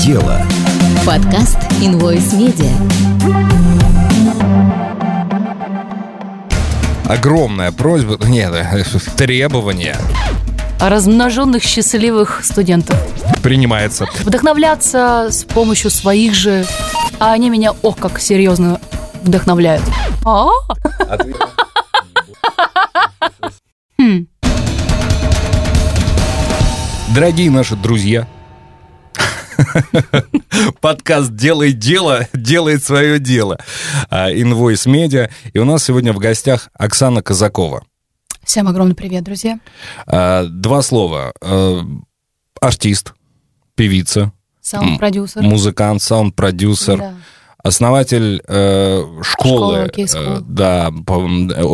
дело». Подкаст Invoice Media. Огромная просьба, нет, требование размноженных счастливых студентов. Принимается. Вдохновляться с помощью своих же, а они меня, ох, как серьезно вдохновляют. А? Хм. Дорогие наши друзья, Подкаст «Делай дело» делает свое дело. Invoice Media. И у нас сегодня в гостях Оксана Казакова. Всем огромный привет, друзья. А, два слова. А, артист, певица. Саунд-продюсер. Музыкант, саунд-продюсер. Да основатель э, школы. Окей School. Э, да,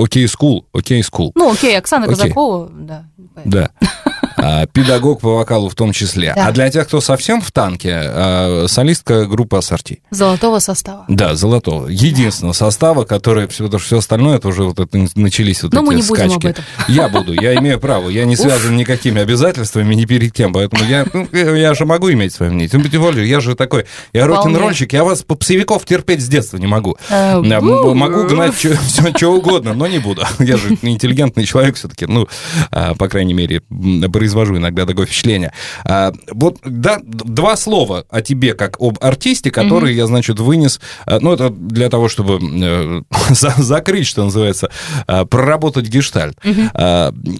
Окей School. Окей School. Ну, окей, Оксана Казакова, да. Да. А, педагог по вокалу в том числе. Да. А для тех, кто совсем в танке, а, солистка группы Ассорти. Золотого состава. Да, золотого. Единственного да. состава, который, потому что все остальное, это уже вот это начались вот Но эти мы не скачки. будем об этом. Я буду, я имею право. Я не связан никакими обязательствами ни перед кем, поэтому я, ну, я же могу иметь свое мнение. Тем более, я же такой, я рок-н-ролльщик, я вас попсовиков терпеть с детства не могу. Э, могу гнать что угодно, но не буду. Я же интеллигентный человек все-таки, ну, а, по крайней мере, произвожу иногда такое впечатление. А, вот, да, два слова о тебе, как об артисте, которые mm-hmm. я, значит, вынес, а, ну, это для того, чтобы э, закрыть, что называется, проработать гештальт.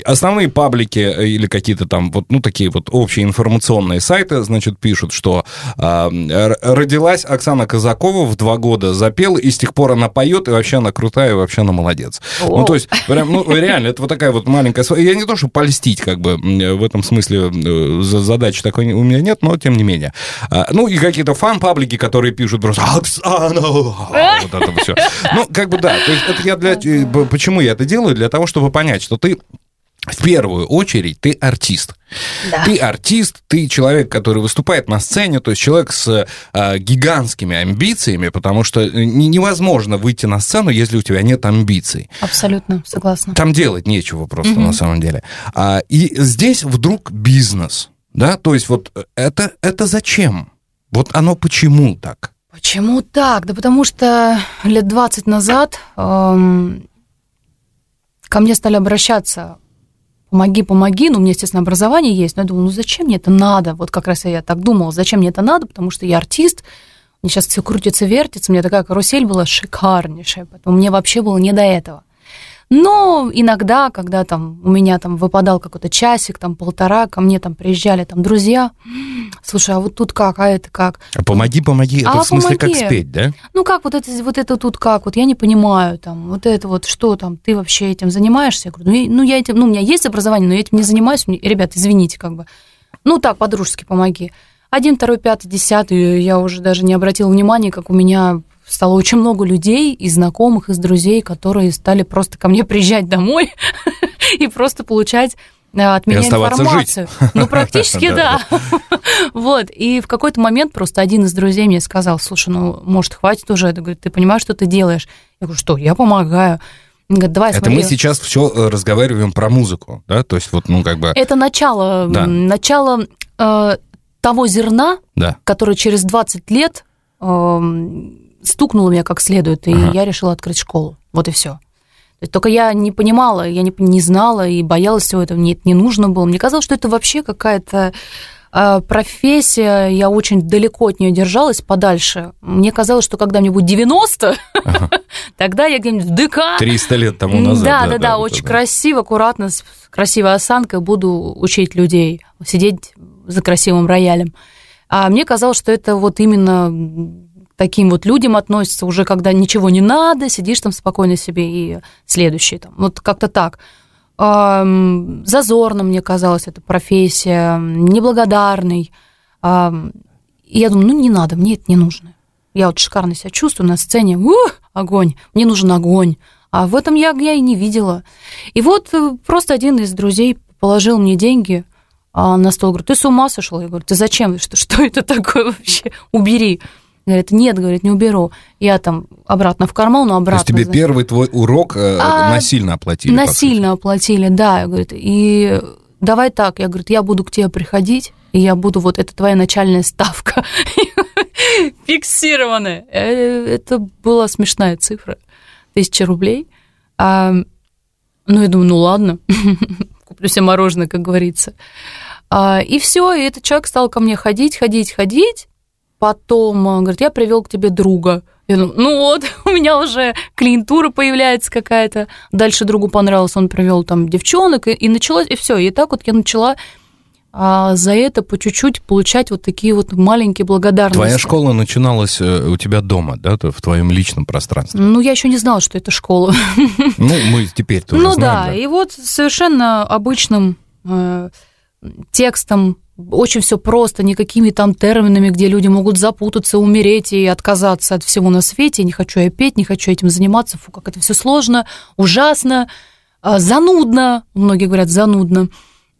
Основные паблики или какие-то там вот, ну, такие вот общие информационные сайты, значит, пишут, что родилась Оксана Казакова в два года, запела, и с тех пор она поет, и вообще она крутая, и вообще она молодец. Oh. Ну, то есть, прям, ну, реально, это вот такая вот маленькая... Я не то, что польстить, как бы, в этом смысле э, задачи такой у меня нет, но тем не менее. А, ну, и какие-то фан-паблики, которые пишут просто «Оксана!» Вот это все. Ну, как бы да, то есть это я для... Э, почему я это делаю? Для того, чтобы понять, что ты в первую очередь ты артист. Да. Ты артист, ты человек, который выступает на сцене, то есть человек с э, гигантскими амбициями, потому что э, невозможно выйти на сцену, если у тебя нет амбиций. Абсолютно, согласна. Там делать нечего просто угу. на самом деле. А, и здесь вдруг бизнес, да, то есть вот это, это зачем? Вот оно почему так? Почему так? Да потому что лет 20 назад эм, ко мне стали обращаться помоги, помоги. Ну, у меня, естественно, образование есть, но я думала, ну зачем мне это надо? Вот как раз я так думала, зачем мне это надо, потому что я артист, мне сейчас все крутится, вертится, у меня такая карусель была шикарнейшая, поэтому мне вообще было не до этого. Но иногда, когда там у меня там выпадал какой-то часик, там полтора, ко мне там приезжали там друзья, слушай, а вот тут как, а это как? А помоги, помоги, это а в смысле помоги. как спеть, да? Ну как вот это, вот это тут как, вот я не понимаю, там, вот это вот что там, ты вообще этим занимаешься? Я говорю, ну, ну я этим, ну у меня есть образование, но я этим не занимаюсь, ребят, извините, как бы. Ну так, по-дружески помоги. Один, второй, пятый, десятый, я уже даже не обратила внимания, как у меня стало очень много людей и знакомых, из друзей, которые стали просто ко мне приезжать домой и просто получать э, от меня информацию. Жить. Ну, практически да. Вот. И в какой-то момент просто один из друзей мне сказал, слушай, ну, может, хватит уже? Я говорю, ты понимаешь, что ты делаешь? Я говорю, что? Я помогаю. Говорит, давай, Это смотри. мы сейчас все э, разговариваем про музыку, да? То есть вот, ну, как бы... Это начало, да. начало э, того зерна, да. которое через 20 лет э, стукнуло меня как следует, и ага. я решила открыть школу. Вот и все. Только я не понимала, я не, не знала и боялась всего этого, мне это не нужно было. Мне казалось, что это вообще какая-то э, профессия, я очень далеко от нее держалась, подальше. Мне казалось, что когда мне будет 90, ага. тогда я где-нибудь в ДК... 300 лет тому назад. Да, да, да, да очень красиво, аккуратно, с красивой осанкой буду учить людей, сидеть за красивым роялем. А мне казалось, что это вот именно таким вот людям относятся уже, когда ничего не надо, сидишь там спокойно себе и следующий там. Вот как-то так. Зазорно, мне казалось, эта профессия, неблагодарный. И я думаю, ну не надо, мне это не нужно. Я вот шикарно себя чувствую на сцене, ух, огонь, мне нужен огонь. А в этом я, я и не видела. И вот э, просто один из друзей положил мне деньги а, на стол, говорит, ты с ума сошел? Я говорю, ты зачем? Что, что это такое вообще? Убери. Говорит, нет, говорит, не уберу. Я там обратно в карман, но обратно. То есть тебе первый твой урок э, а, насильно оплатили? Насильно оплатили, да. Говорит, и давай так, я, говорю, я буду к тебе приходить, и я буду, вот это твоя начальная ставка фиксированная. Э, это была смешная цифра, тысяча рублей. А, ну, я думаю, ну ладно, куплю себе мороженое, как говорится. А, и все, и этот человек стал ко мне ходить, ходить, ходить. Потом э, говорит, я привел к тебе друга. Я думаю, ну вот, у меня уже клиентура появляется какая-то. Дальше другу понравилось, он привел там девчонок, и, и началось, и все. И так вот я начала а за это по чуть-чуть получать вот такие вот маленькие благодарности. Твоя школа начиналась э, у тебя дома, да, в твоем личном пространстве? Ну, я еще не знала, что это школа. Ну, мы теперь тоже Ну знаем, да, и вот совершенно обычным э, текстом очень все просто, никакими там терминами, где люди могут запутаться, умереть и отказаться от всего на свете. Не хочу я петь, не хочу этим заниматься. Фу, как это все сложно, ужасно, а, занудно. Многие говорят занудно.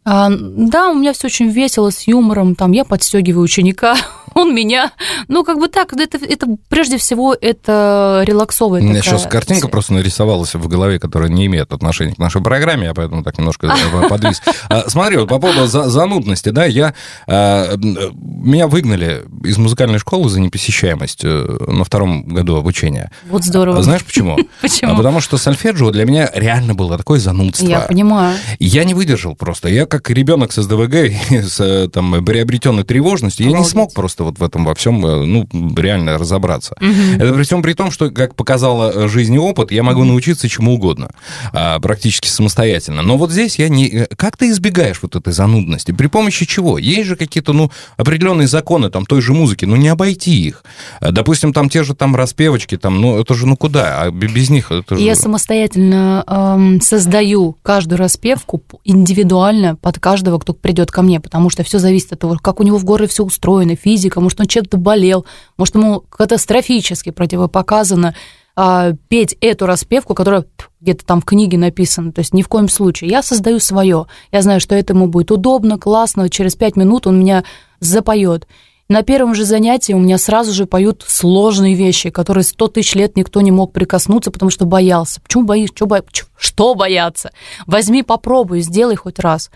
А, да, у меня все очень весело, с юмором, там я подстегиваю ученика, он меня. Ну, как бы так, это, это прежде всего это релаксовая У меня такая... сейчас картинка просто нарисовалась в голове, которая не имеет отношения к нашей программе, я поэтому так немножко э, подвис. А, смотри, вот по поводу занудности, да, я... А, меня выгнали из музыкальной школы за непосещаемость э, на втором году обучения. Вот здорово. Знаешь почему? Почему? Потому что сольфеджио для меня реально было такое занудство. Я понимаю. Я не выдержал просто. Я как ребенок с СДВГ, с там, приобретенной тревожностью, я не смог просто вот в этом во всем, э, ну, реально разобраться. Угу. Это при всем при том, что, как показала жизнь и опыт, я могу научиться чему угодно, а, практически самостоятельно. Но вот здесь я не... Э, как ты избегаешь вот этой занудности? При помощи чего? Есть же какие-то, ну, определенные законы там той же музыки, ну, не обойти их. Э, допустим, там те же там распевочки, там, ну, это же, ну, куда? А без них это же... Я самостоятельно эм, создаю каждую распевку индивидуально под каждого, кто придет ко мне, потому что все зависит от того, как у него в горле все устроено, физика, может, он чем-то болел, может, ему катастрофически противопоказано а, петь эту распевку, которая где-то там в книге написана. То есть ни в коем случае. Я создаю свое. Я знаю, что этому будет удобно, классно. Через пять минут он меня запоет. На первом же занятии у меня сразу же поют сложные вещи, которые сто тысяч лет никто не мог прикоснуться, потому что боялся. Почему боишься? Что, бо... что бояться? Возьми, попробуй, сделай хоть раз.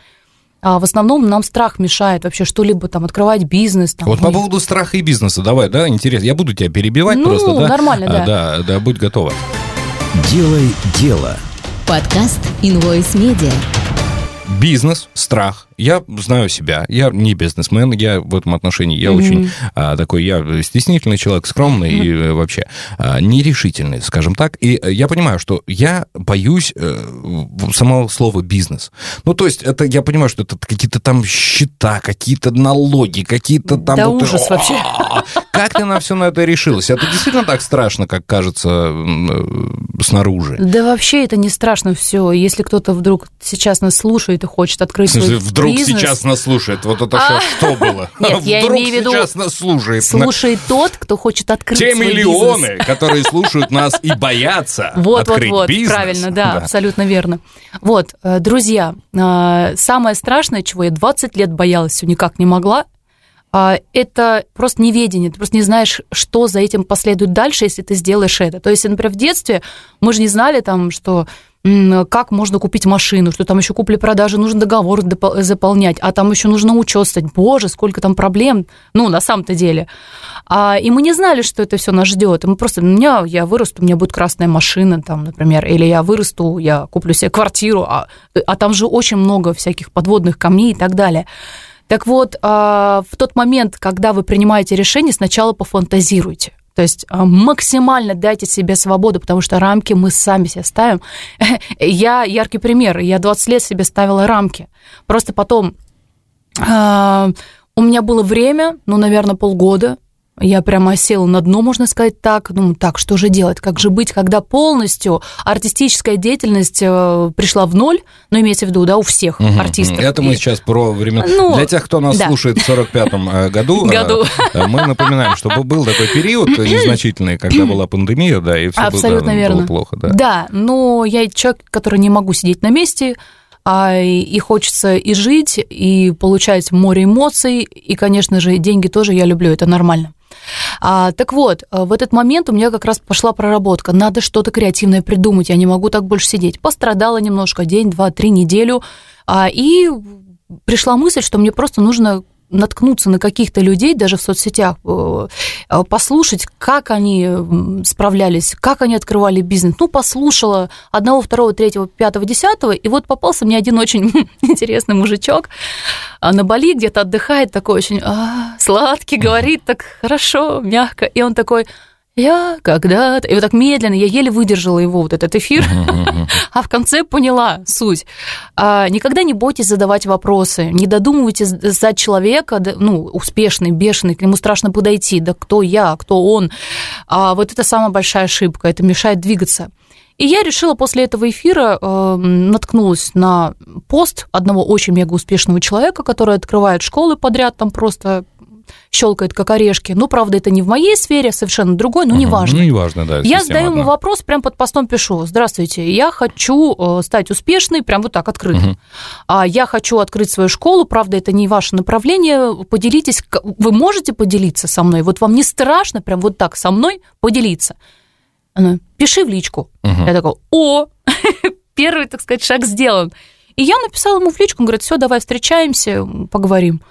А в основном нам страх мешает вообще что-либо там открывать бизнес. Там, вот по поводу страха и бизнеса, давай, да, интересно. Я буду тебя перебивать ну, просто, да? нормально, да. А, да, да, будь готова. Делай дело. Подкаст Invoice Media. Бизнес, страх, я знаю себя, я не бизнесмен, я в этом отношении, я mm-hmm. очень а, такой, я стеснительный человек, скромный mm-hmm. и э, вообще а, нерешительный, скажем так. И я понимаю, что я боюсь э, самого слова бизнес. Ну, то есть, это я понимаю, что это какие-то там счета, какие-то налоги, какие-то там... Да вот, ужас вообще. Как ты на все на это решилась? Это действительно так страшно, как кажется э, снаружи? Да вообще это не страшно все. Если кто-то вдруг сейчас нас слушает и хочет открыть вдруг бизнес... сейчас нас слушает. Вот это а, что было? Нет, я Вдруг имею в виду... сейчас нас слушает. Слушает тот, кто хочет открыть Те миллионы, которые слушают нас и боятся вот, открыть вот, вот, бизнес. правильно, да, да, абсолютно верно. Вот, э, друзья, э, самое страшное, чего я 20 лет боялась, все никак не могла, это просто неведение, ты просто не знаешь, что за этим последует дальше, если ты сделаешь это. То есть, например, в детстве мы же не знали там, что как можно купить машину, что там еще купли-продажи, нужно договор заполнять, а там еще нужно учет. Боже, сколько там проблем, ну, на самом-то деле. А, и мы не знали, что это все нас ждет. И мы просто, у меня, я вырасту, у меня будет красная машина, там, например, или я вырасту, я куплю себе квартиру, а, а там же очень много всяких подводных камней и так далее. Так вот, а, в тот момент, когда вы принимаете решение, сначала пофантазируйте. То есть а, максимально дайте себе свободу, потому что рамки мы сами себе ставим. Я яркий пример. Я 20 лет себе ставила рамки. Просто потом э, у меня было время, ну, наверное, полгода, я прямо села на дно, можно сказать так. Ну, так, что же делать? Как же быть, когда полностью артистическая деятельность э, пришла в ноль? Ну, имеется в виду, да, у всех угу, артистов. Это мы сейчас про времена... Ну, Для тех, кто нас да. слушает в 45-м э, году, э, году. мы напоминаем, что был такой период незначительный, когда была пандемия, да, и все Абсолютно было, верно. было плохо. Да. да, но я человек, который не могу сидеть на месте, а и хочется и жить, и получать море эмоций, и, конечно же, деньги тоже я люблю, это нормально. А, так вот, э, в этот момент у меня как раз пошла проработка. Надо что-то креативное придумать, я не могу так больше сидеть. Пострадала немножко, день, два, три, неделю. А, и пришла мысль, что мне просто нужно наткнуться на каких-то людей, даже в соцсетях, э, э, послушать, как они справлялись, как они открывали бизнес. Ну, послушала одного, второго, третьего, пятого, десятого, и вот попался мне один очень интересный мужичок а на Бали где-то отдыхает, такой очень а, сладкий, говорит так хорошо, мягко, и он такой, я когда-то... И вот так медленно, я еле выдержала его, вот этот эфир, а в конце поняла суть. А, никогда не бойтесь задавать вопросы, не додумывайте за человека, ну, успешный, бешеный, к нему страшно подойти, да кто я, кто он. А вот это самая большая ошибка, это мешает двигаться. И я решила после этого эфира, э, наткнулась на пост одного очень мега успешного человека, который открывает школы подряд, там просто щелкает как орешки. Ну, правда, это не в моей сфере, совершенно другой, но неважно. Ну, неважно, да. Я задаю одна. ему вопрос, прям под постом пишу. Здравствуйте, я хочу э, стать успешной, прям вот так, открыто. Угу. А я хочу открыть свою школу, правда, это не ваше направление, поделитесь, вы можете поделиться со мной? Вот вам не страшно прям вот так со мной поделиться? Она, пиши в личку. Угу. Я такой, о, первый, так сказать, шаг сделан. И я написала ему в личку, он говорит, все, давай встречаемся, поговорим.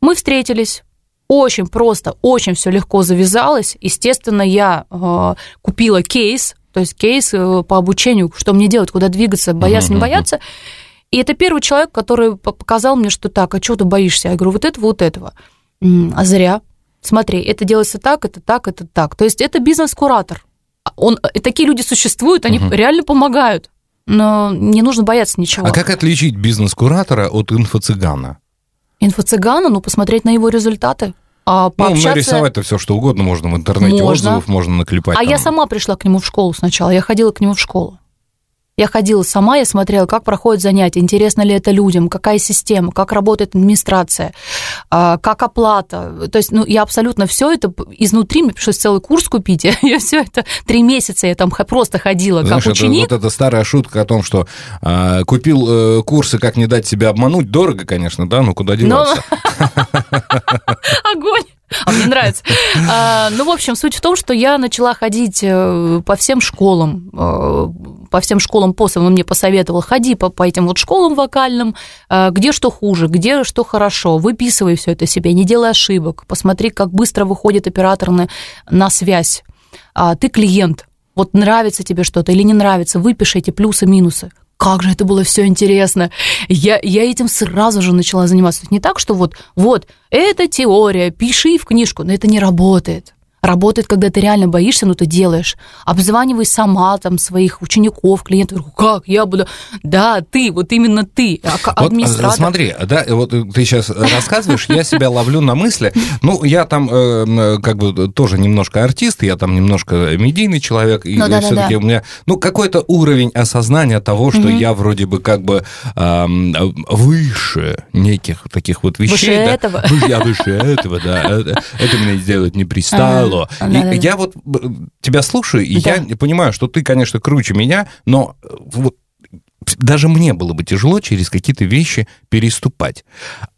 Мы встретились, очень просто, очень все легко завязалось. Естественно, я э, купила кейс, то есть кейс э, по обучению, что мне делать, куда двигаться, бояться, не бояться. И это первый человек, который показал мне, что так, а чего ты боишься? Я говорю, вот этого, вот этого. А зря. Смотри, это делается так, это так, это так. То есть это бизнес-куратор. Он, и такие люди существуют, они uh-huh. реально помогают. Но не нужно бояться ничего. А как отличить бизнес-куратора от инфо-цыгана? Инфо-цыгана, ну, посмотреть на его результаты. А, пообщаться... Ну, нарисовать-то все, что угодно можно в интернете, можно. отзывов можно наклепать. А там. я сама пришла к нему в школу сначала, я ходила к нему в школу. Я ходила сама, я смотрела, как проходят занятия, интересно ли это людям, какая система, как работает администрация, а, как оплата. То есть, ну, я абсолютно все это изнутри, мне пришлось целый курс купить. Я, все это три месяца я там просто ходила Знаешь, как ученик. Это, вот эта старая шутка о том, что а, купил э, курсы «Как не дать себя обмануть». Дорого, конечно, да, но куда деваться? Огонь! А мне нравится. А, ну, в общем, суть в том, что я начала ходить э, по всем школам, э, по всем школам ПОСа. Он мне посоветовал, ходи по, по этим вот школам вокальным, э, где что хуже, где что хорошо, выписывай все это себе, не делай ошибок, посмотри, как быстро выходит оператор на, на связь. А, ты клиент, вот нравится тебе что-то или не нравится, выпиши эти плюсы-минусы как же это было все интересно. Я, я этим сразу же начала заниматься. Не так, что вот, вот, это теория, пиши в книжку, но это не работает. Работает, когда ты реально боишься, но ты делаешь. Обзванивай сама там своих учеников, клиентов. Как я буду? Да, ты, вот именно ты, а вот, администратор. Смотри, да, вот ты сейчас рассказываешь, я себя ловлю на мысли. Ну, я там э, как бы тоже немножко артист, я там немножко медийный человек, и ну, да, все-таки да, да. у меня, ну, какой-то уровень осознания того, что угу. я вроде бы как бы э, выше неких таких вот вещей. Выше да? этого? Я выше этого, да. Это, это меня сделать не пристало тяжело. Да, и да. я вот тебя слушаю, и да. я понимаю, что ты, конечно, круче меня, но э, вот даже мне было бы тяжело через какие-то вещи переступать.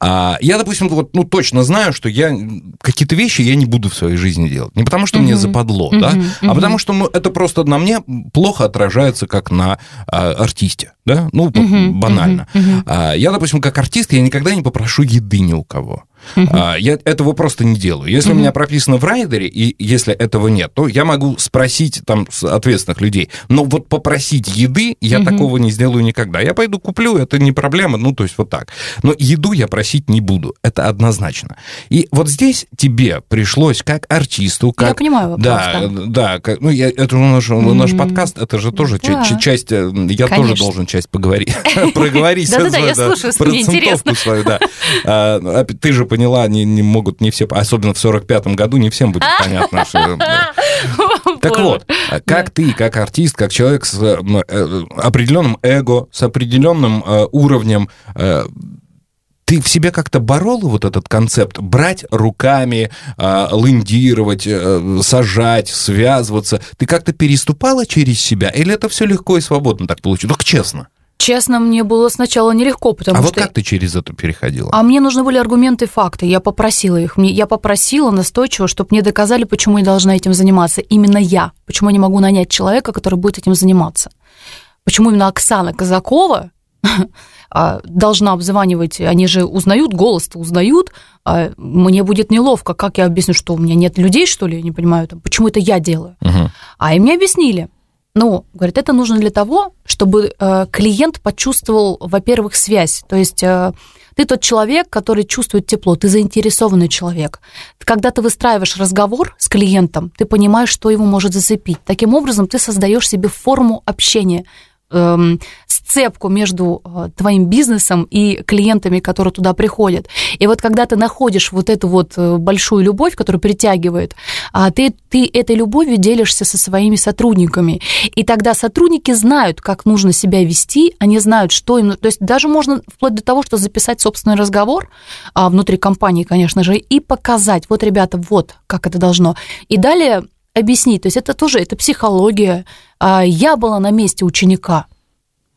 А я, допустим, вот, ну, точно знаю, что я какие-то вещи я не буду в своей жизни делать. Не потому, что uh-huh. мне западло, uh-huh. да, uh-huh. а потому, что ну, это просто на мне плохо отражается, как на а, артисте, да, ну, uh-huh. банально. Uh-huh. А, я, допустим, как артист, я никогда не попрошу еды ни у кого. Uh-huh. Я этого просто не делаю. Если uh-huh. у меня прописано в райдере, и если этого нет, то я могу спросить там ответственных людей. Но вот попросить еды я uh-huh. такого не сделаю никогда. Я пойду куплю, это не проблема, ну, то есть вот так. Но еду я просить не буду, это однозначно. И вот здесь тебе пришлось как артисту, как... Я понимаю вопрос, да. Да, да как, ну, я, это наш, uh-huh. наш подкаст, это же тоже да. часть, э, я Конечно. тоже должен часть поговорить, проговорить. Да-да-да, я слушаю, мне интересно. свою, да. А, ты же поняла, не, не могут не все, особенно в 45-м году, не всем будет понятно. Что, да. Так вот, как ты, как артист, как человек с э, определенным эго, с определенным э, уровнем э, ты в себе как-то борол вот этот концепт брать руками, э, лендировать, э, сажать, связываться? Ты как-то переступала через себя? Или это все легко и свободно так получилось? Только честно. Честно, мне было сначала нелегко, потому а что... А вот как ты через это переходила? А мне нужны были аргументы и факты. Я попросила их. Я попросила настойчиво, чтобы мне доказали, почему я должна этим заниматься. Именно я. Почему я не могу нанять человека, который будет этим заниматься. Почему именно Оксана Казакова а, должна обзванивать, они же узнают, голос-то узнают, а мне будет неловко, как я объясню, что у меня нет людей, что ли, я не понимаю, там, почему это я делаю. Угу. А им мне объяснили, ну, говорят, это нужно для того, чтобы э, клиент почувствовал, во-первых, связь. То есть э, ты тот человек, который чувствует тепло, ты заинтересованный человек. Когда ты выстраиваешь разговор с клиентом, ты понимаешь, что его может зацепить. Таким образом, ты создаешь себе форму общения, эм, сцепку между э, твоим бизнесом и клиентами, которые туда приходят. И вот когда ты находишь вот эту вот э, большую любовь, которая притягивает, а ты, ты этой любовью делишься со своими сотрудниками. И тогда сотрудники знают, как нужно себя вести, они знают, что им... То есть даже можно вплоть до того, что записать собственный разговор а, внутри компании, конечно же, и показать, вот, ребята, вот как это должно. И далее объяснить. То есть это тоже, это психология. А, я была на месте ученика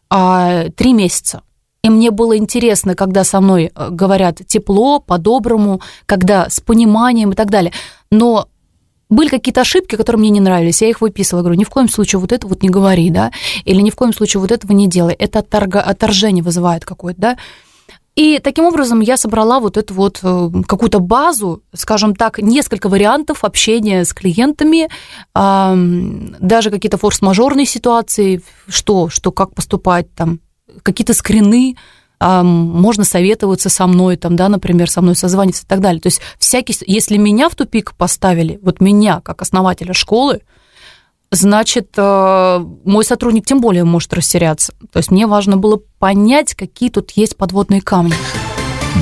а, три месяца. И мне было интересно, когда со мной э, говорят тепло, по-доброму, когда с пониманием и так далее. Но были какие-то ошибки, которые мне не нравились, я их выписывала, говорю, ни в коем случае вот это вот не говори, да, или ни в коем случае вот этого не делай, это отторга, отторжение вызывает какое-то, да, и таким образом я собрала вот эту вот э, какую-то базу, скажем так, несколько вариантов общения с клиентами, даже какие-то форс-мажорные ситуации, что, что как поступать там, какие-то скрины, можно советоваться со мной, там, да, например, со мной созваниваться и так далее. То есть всякий, если меня в тупик поставили, вот меня как основателя школы, значит, э, мой сотрудник тем более может растеряться. То есть мне важно было понять, какие тут есть подводные камни.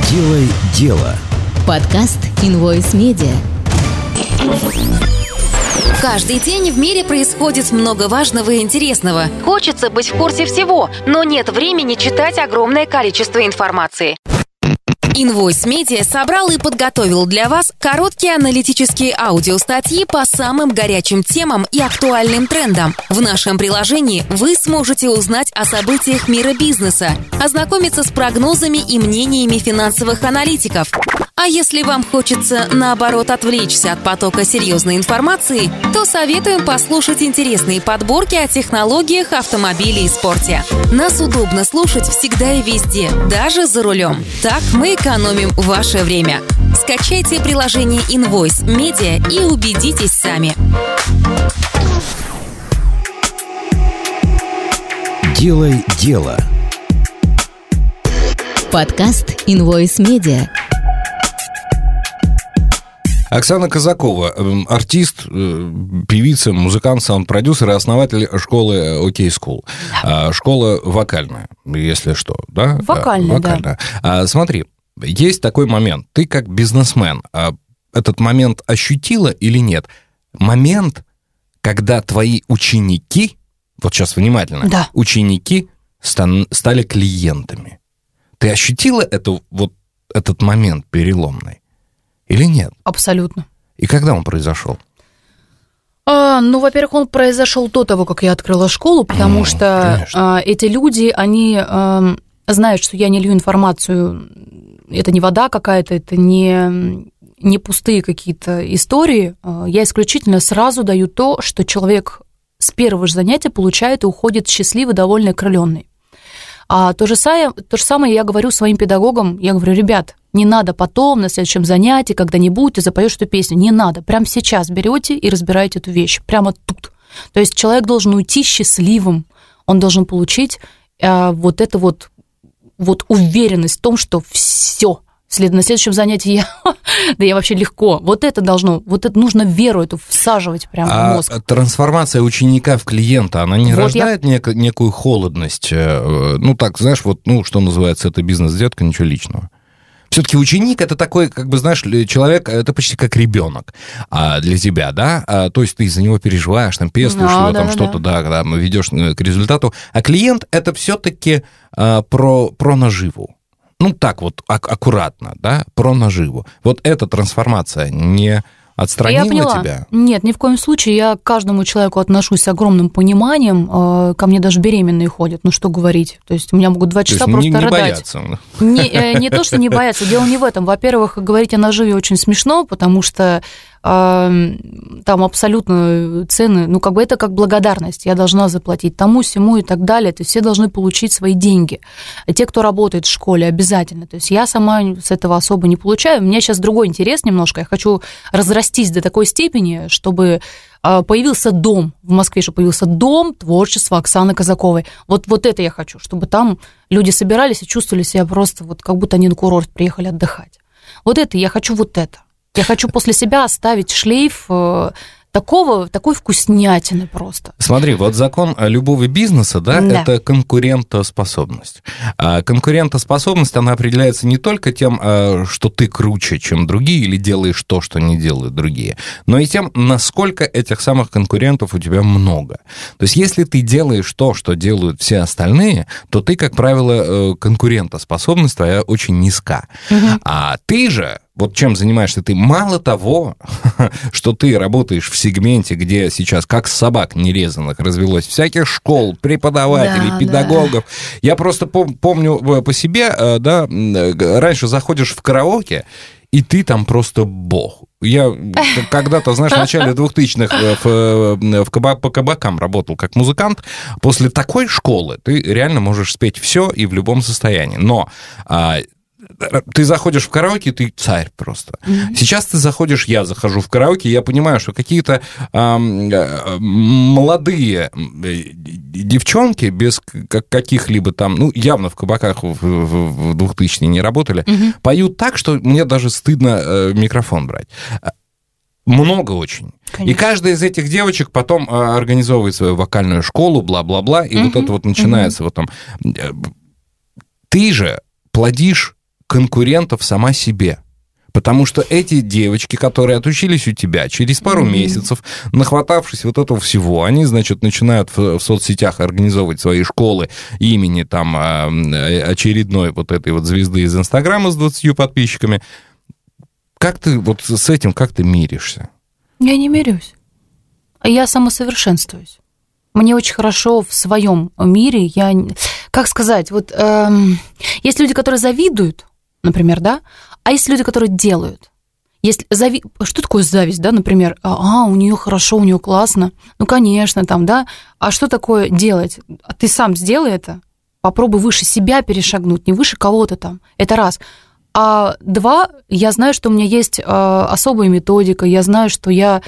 Делай дело. Подкаст Invoice Media. Каждый день в мире происходит много важного и интересного. Хочется быть в курсе всего, но нет времени читать огромное количество информации. Invoice Media собрал и подготовил для вас короткие аналитические аудиостатьи по самым горячим темам и актуальным трендам. В нашем приложении вы сможете узнать о событиях мира бизнеса, ознакомиться с прогнозами и мнениями финансовых аналитиков. А если вам хочется, наоборот, отвлечься от потока серьезной информации, то советуем послушать интересные подборки о технологиях, автомобиле и спорте. Нас удобно слушать всегда и везде, даже за рулем. Так мы экономим ваше время. Скачайте приложение Invoice Media и убедитесь сами. Делай дело. Подкаст Invoice Media. Оксана Казакова, эм, артист, э, певица, музыкант, саунд-продюсер и основатель школы OK School. А, школа вокальная, если что, да? Вокальная, вокальная. да. Смотри, есть такой момент. Ты как бизнесмен а этот момент ощутила или нет? Момент, когда твои ученики, вот сейчас внимательно, да. ученики стали клиентами. Ты ощутила эту, вот этот момент переломный или нет? Абсолютно. И когда он произошел? А, ну, во-первых, он произошел до того, как я открыла школу, потому mm, что а, эти люди, они а, знают, что я не лью информацию это не вода какая-то, это не, не пустые какие-то истории. А, я исключительно сразу даю то, что человек с первого же занятия получает и уходит счастливый, довольный, окрыленный. А то же, самое, то же самое я говорю своим педагогам, я говорю, ребят, не надо потом, на следующем занятии, когда-нибудь ты запоешь эту песню, не надо, прямо сейчас берете и разбираете эту вещь, прямо тут. То есть человек должен уйти счастливым, он должен получить э, вот это вот вот уверенность в том, что все, след, на следующем занятии я, да я вообще легко. Вот это должно, вот это нужно веру эту всаживать прямо а в мозг. трансформация ученика в клиента, она не вот рождает я... нек- некую холодность? Э, ну так, знаешь, вот, ну что называется, это бизнес-детка, ничего личного. Все-таки ученик это такой, как бы, знаешь, человек, это почти как ребенок а, для тебя, да? А, то есть ты за него переживаешь, там пестуешь ну, его, да, там да, что-то, да, да, ведешь э, к результату. А клиент это все-таки а, про, про наживу. Ну, так вот, ак- аккуратно, да, про наживу. Вот эта трансформация не отстранила я поняла. тебя? Нет, ни в коем случае. Я к каждому человеку отношусь с огромным пониманием. Э, ко мне даже беременные ходят. Ну, что говорить. То есть у меня могут два часа то просто не, не рыдать. Боятся. Не, э, не то, что не боятся. Дело не в этом. Во-первых, говорить о наживе очень смешно, потому что там абсолютно цены, ну, как бы это как благодарность, я должна заплатить тому, всему и так далее, то есть все должны получить свои деньги. Те, кто работает в школе, обязательно, то есть я сама с этого особо не получаю, у меня сейчас другой интерес немножко, я хочу разрастись до такой степени, чтобы а, появился дом в Москве, чтобы появился дом творчества Оксаны Казаковой. Вот, вот это я хочу, чтобы там люди собирались и чувствовали себя просто вот как будто они на курорт приехали отдыхать. Вот это, я хочу вот это. Я хочу после себя оставить шлейф э, такого, такой вкуснятины просто. Смотри, вот закон любого бизнеса, да, да. это конкурентоспособность. А конкурентоспособность, она определяется не только тем, а, что ты круче, чем другие, или делаешь то, что не делают другие, но и тем, насколько этих самых конкурентов у тебя много. То есть, если ты делаешь то, что делают все остальные, то ты, как правило, э, конкурентоспособность твоя очень низка. Угу. А ты же вот чем занимаешься ты, мало того, что ты работаешь в сегменте, где сейчас как собак нерезанных развелось, всяких школ, преподавателей, да, педагогов. Да. Я просто пом- помню э, по себе, э, да, э, раньше заходишь в караоке, и ты там просто бог. Я когда-то, знаешь, в начале 2000-х в, в каба, по кабакам работал как музыкант. После такой школы ты реально можешь спеть все и в любом состоянии. Но а, ты заходишь в караоке, ты царь просто. Mm-hmm. Сейчас ты заходишь, я захожу в караоке, я понимаю, что какие-то э, молодые девчонки без каких-либо там, ну, явно в кабаках в, в, в 2000 не работали, mm-hmm. поют так, что мне даже стыдно э, микрофон брать. Много очень. Конечно. И каждая из этих девочек потом э, организовывает свою вокальную школу, бла-бла-бла, и mm-hmm. вот это вот начинается mm-hmm. вот там. Э, ты же плодишь конкурентов сама себе. Потому что эти девочки, которые отучились у тебя, через пару mm-hmm. месяцев, нахватавшись вот этого всего, они, значит, начинают в, в соцсетях организовывать свои школы имени там а, очередной вот этой вот звезды из Инстаграма с 20 подписчиками. Как ты вот с этим, как ты миришься? Я не мирюсь. Я самосовершенствуюсь. Мне очень хорошо в своем мире. Я, как сказать, вот эм, есть люди, которые завидуют, например, да, а есть люди, которые делают. Если зави... Что такое зависть, да, например? А, у нее хорошо, у нее классно. Ну, конечно, там, да. А что такое делать? А ты сам сделай это. Попробуй выше себя перешагнуть, не выше кого-то там. Это раз. А два, я знаю, что у меня есть э, особая методика, я знаю, что я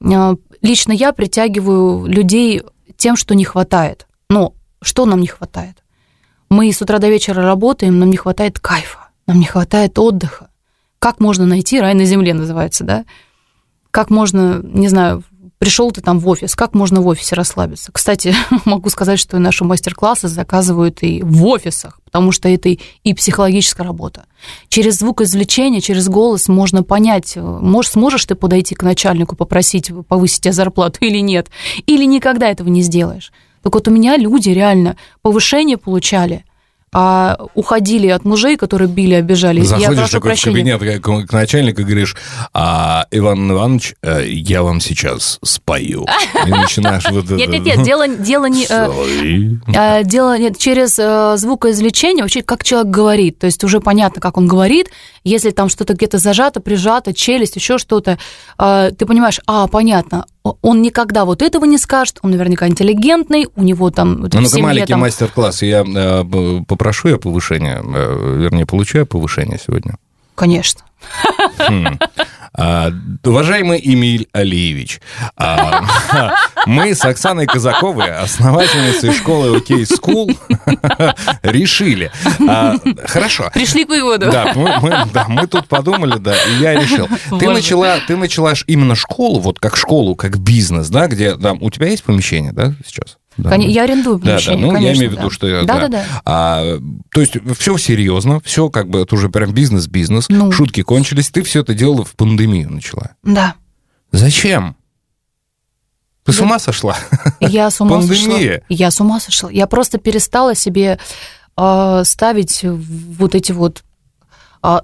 э, лично я притягиваю людей тем, что не хватает. Но что нам не хватает? Мы с утра до вечера работаем, нам не хватает кайфа нам не хватает отдыха. Как можно найти рай на земле, называется, да? Как можно, не знаю, пришел ты там в офис, как можно в офисе расслабиться? Кстати, могу сказать, что наши мастер-классы заказывают и в офисах, потому что это и психологическая работа. Через звукоизвлечение, через голос можно понять, можешь, сможешь ты подойти к начальнику, попросить повысить тебе зарплату или нет, или никогда этого не сделаешь. Так вот у меня люди реально повышение получали – а уходили от мужей, которые били, обижали. Заходишь я такой в кабинет к, к начальнику и говоришь, а, Иван Иванович, э, я вам сейчас спою. И начинаешь вот это... Нет, нет, нет, дело, дело не... Э, э, дело нет, через звукоизвлечение, вообще, как человек говорит. То есть уже понятно, как он говорит. Если там что-то где-то зажато, прижато, челюсть, еще что-то, ты понимаешь, а, понятно, он никогда вот этого не скажет, он наверняка интеллигентный, у него там... Ну, ну маленький там... мастер-класс, я э, попрошу я повышение, э, вернее, получаю повышение сегодня? Конечно. Хм. А, уважаемый Эмиль Алиевич, а, мы с Оксаной Казаковой, основательницей школы OK School, решили. А, хорошо. Пришли к выводу. Да мы, мы, да, мы тут подумали, да, и я решил. Ты начала, ты начала именно школу, вот как школу, как бизнес, да, где там у тебя есть помещение, да, сейчас? Да. Я арендую помещение, да, да. Ну, конечно, я имею в виду, да. что... Да, да, да. А, то есть все серьезно, все как бы, это уже прям бизнес-бизнес, ну. шутки кончились, ты все это делала в пандемию начала. Да. Зачем? Ты да. с ума сошла? Я с ума Пандемия. сошла. Я с ума сошла. Я просто перестала себе э, ставить вот эти вот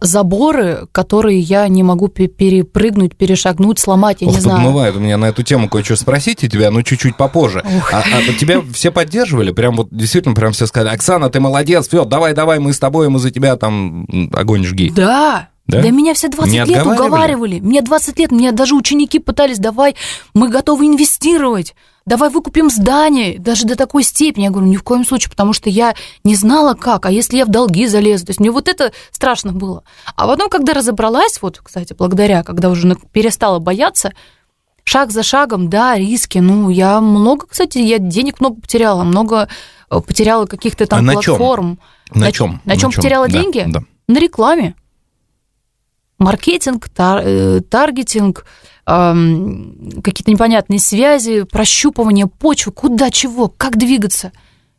заборы, которые я не могу перепрыгнуть, перешагнуть, сломать, я Ох, не знаю. Подмывает у меня на эту тему кое-что спросить и тебя, ну, чуть-чуть попозже. А, а тебя все поддерживали? Прям вот действительно прям все сказали, Оксана, ты молодец, все, давай, давай, мы с тобой, мы за тебя там огонь жги. Да, Да? да меня все 20 не лет уговаривали. Мне 20 лет, мне даже ученики пытались, давай, мы готовы инвестировать давай выкупим здание, даже до такой степени. Я говорю, ни в коем случае, потому что я не знала как, а если я в долги залезу. То есть мне вот это страшно было. А потом, когда разобралась, вот, кстати, благодаря, когда уже перестала бояться, шаг за шагом, да, риски. Ну, я много, кстати, я денег много потеряла, много э, потеряла каких-то там а платформ. На, на чем? На, на чем потеряла да, деньги? Да. На рекламе. Маркетинг, тар, э, таргетинг, какие-то непонятные связи, прощупывание почвы, куда чего, как двигаться.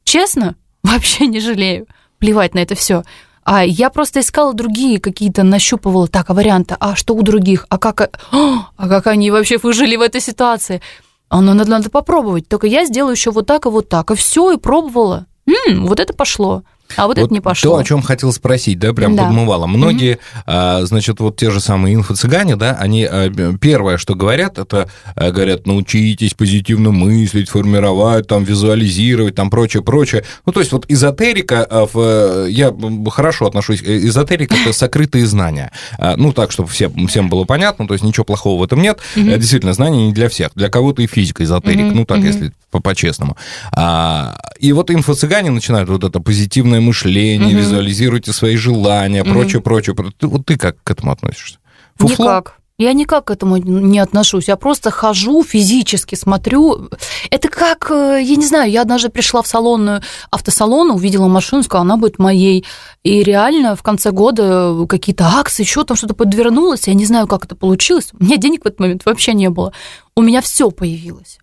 Честно, вообще не жалею. Плевать на это все. А я просто искала другие какие-то, нащупывала, так, а варианты, а что у других, а как, а, а как они вообще выжили в этой ситуации. А ну, надо, надо попробовать. Только я сделаю еще вот так и вот так. И все, и пробовала. М-м, вот это пошло. А вот, вот это не пошло. То, о чем хотел спросить, да, прям да. подмывало. Многие, угу. а, значит, вот те же самые инфо-цыгане, да, они а, первое, что говорят, это а, говорят, научитесь позитивно мыслить, формировать, там, визуализировать, там, прочее, прочее. Ну, то есть вот эзотерика, а, в, я хорошо отношусь, э, эзотерика – это сокрытые знания. Ну, так, чтобы всем, всем было понятно, то есть ничего плохого в этом нет. Угу. Действительно, знания не для всех. Для кого-то и физика эзотерик, угу. ну, так, угу. если по-честному. А, и вот инфо-цыгане начинают вот это позитивное мышление, угу. визуализируйте свои желания, угу. прочее, прочее. Вот ты как к этому относишься? Фуфло? Никак. Я никак к этому не отношусь. Я просто хожу физически, смотрю. Это как, э, я не знаю, я однажды пришла в салон, автосалон, увидела машину, сказала, она будет моей. И реально в конце года какие-то акции, еще там что-то подвернулось. Я не знаю, как это получилось. У меня денег в этот момент вообще не было. У меня все появилось.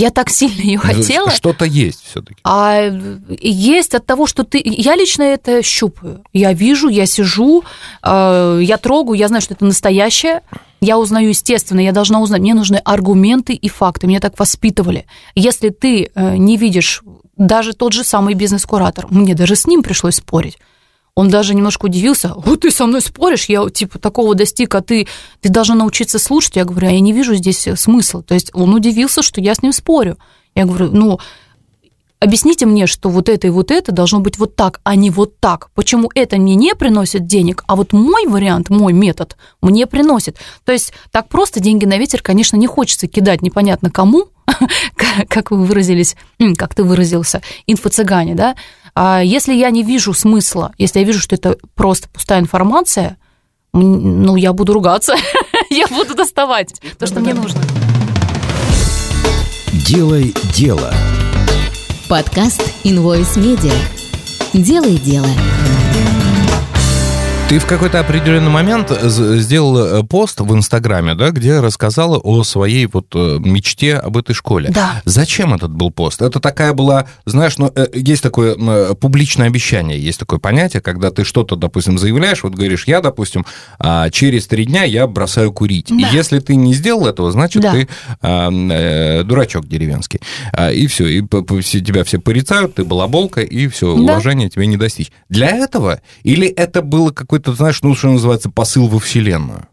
Я так сильно ее хотела. Что-то есть все-таки. А есть от того, что ты... Я лично это щупаю. Я вижу, я сижу, э, я трогаю, я знаю, что это настоящее. Я узнаю, естественно, я должна узнать. Мне нужны аргументы и факты. Меня так воспитывали. Если ты э, не видишь даже тот же самый бизнес-куратор, мне даже с ним пришлось спорить. Он даже немножко удивился. Вот ты со мной споришь, я типа такого достиг, а ты, ты должна научиться слушать. Я говорю, а я не вижу здесь смысла. То есть он удивился, что я с ним спорю. Я говорю, ну, объясните мне, что вот это и вот это должно быть вот так, а не вот так. Почему это мне не приносит денег, а вот мой вариант, мой метод мне приносит. То есть так просто деньги на ветер, конечно, не хочется кидать непонятно кому, как вы выразились, как ты выразился, инфо-цыгане, да, если я не вижу смысла, если я вижу, что это просто пустая информация, ну, я буду ругаться, я буду доставать то, что мне нужно. Делай дело. Подкаст Invoice Media. Делай дело. Ты в какой-то определенный момент сделал э, пост в Инстаграме, да, где рассказала о своей вот э, мечте об этой школе. Да. Зачем этот был пост? Это такая была, знаешь, ну, э, есть такое публичное обещание, есть такое понятие, когда ты что-то, допустим, заявляешь, вот говоришь, я, допустим, а, через три дня я бросаю курить. Да. И если ты не сделал этого, значит, да. ты а, дурачок деревенский. А, и все, и тебя все порицают, ты балаболка, и все, да. уважения тебе не достичь. Для этого? Или это было какое какой-то, знаешь, ну, что называется, посыл во Вселенную?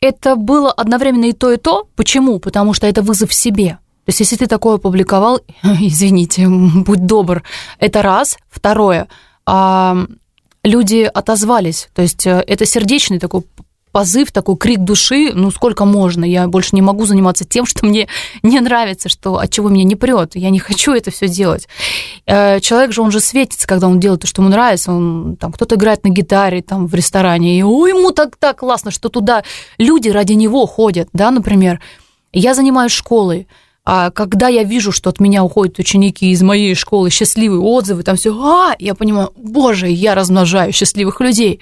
Это было одновременно и то, и то. Почему? Потому что это вызов себе. То есть, если ты такое опубликовал, извините, будь добр, это раз. Второе, люди отозвались. То есть, э, это сердечный такой позыв, такой крик души, ну сколько можно, я больше не могу заниматься тем, что мне не нравится, что от чего меня не прет, я не хочу это все делать. Э, человек же, он же светится, когда он делает то, что ему нравится, он, там, кто-то играет на гитаре там в ресторане, и ой, ему так, так классно, что туда люди ради него ходят, да, например. Я занимаюсь школой, а когда я вижу, что от меня уходят ученики из моей школы, счастливые отзывы, там все, а, я понимаю, боже, я размножаю счастливых людей.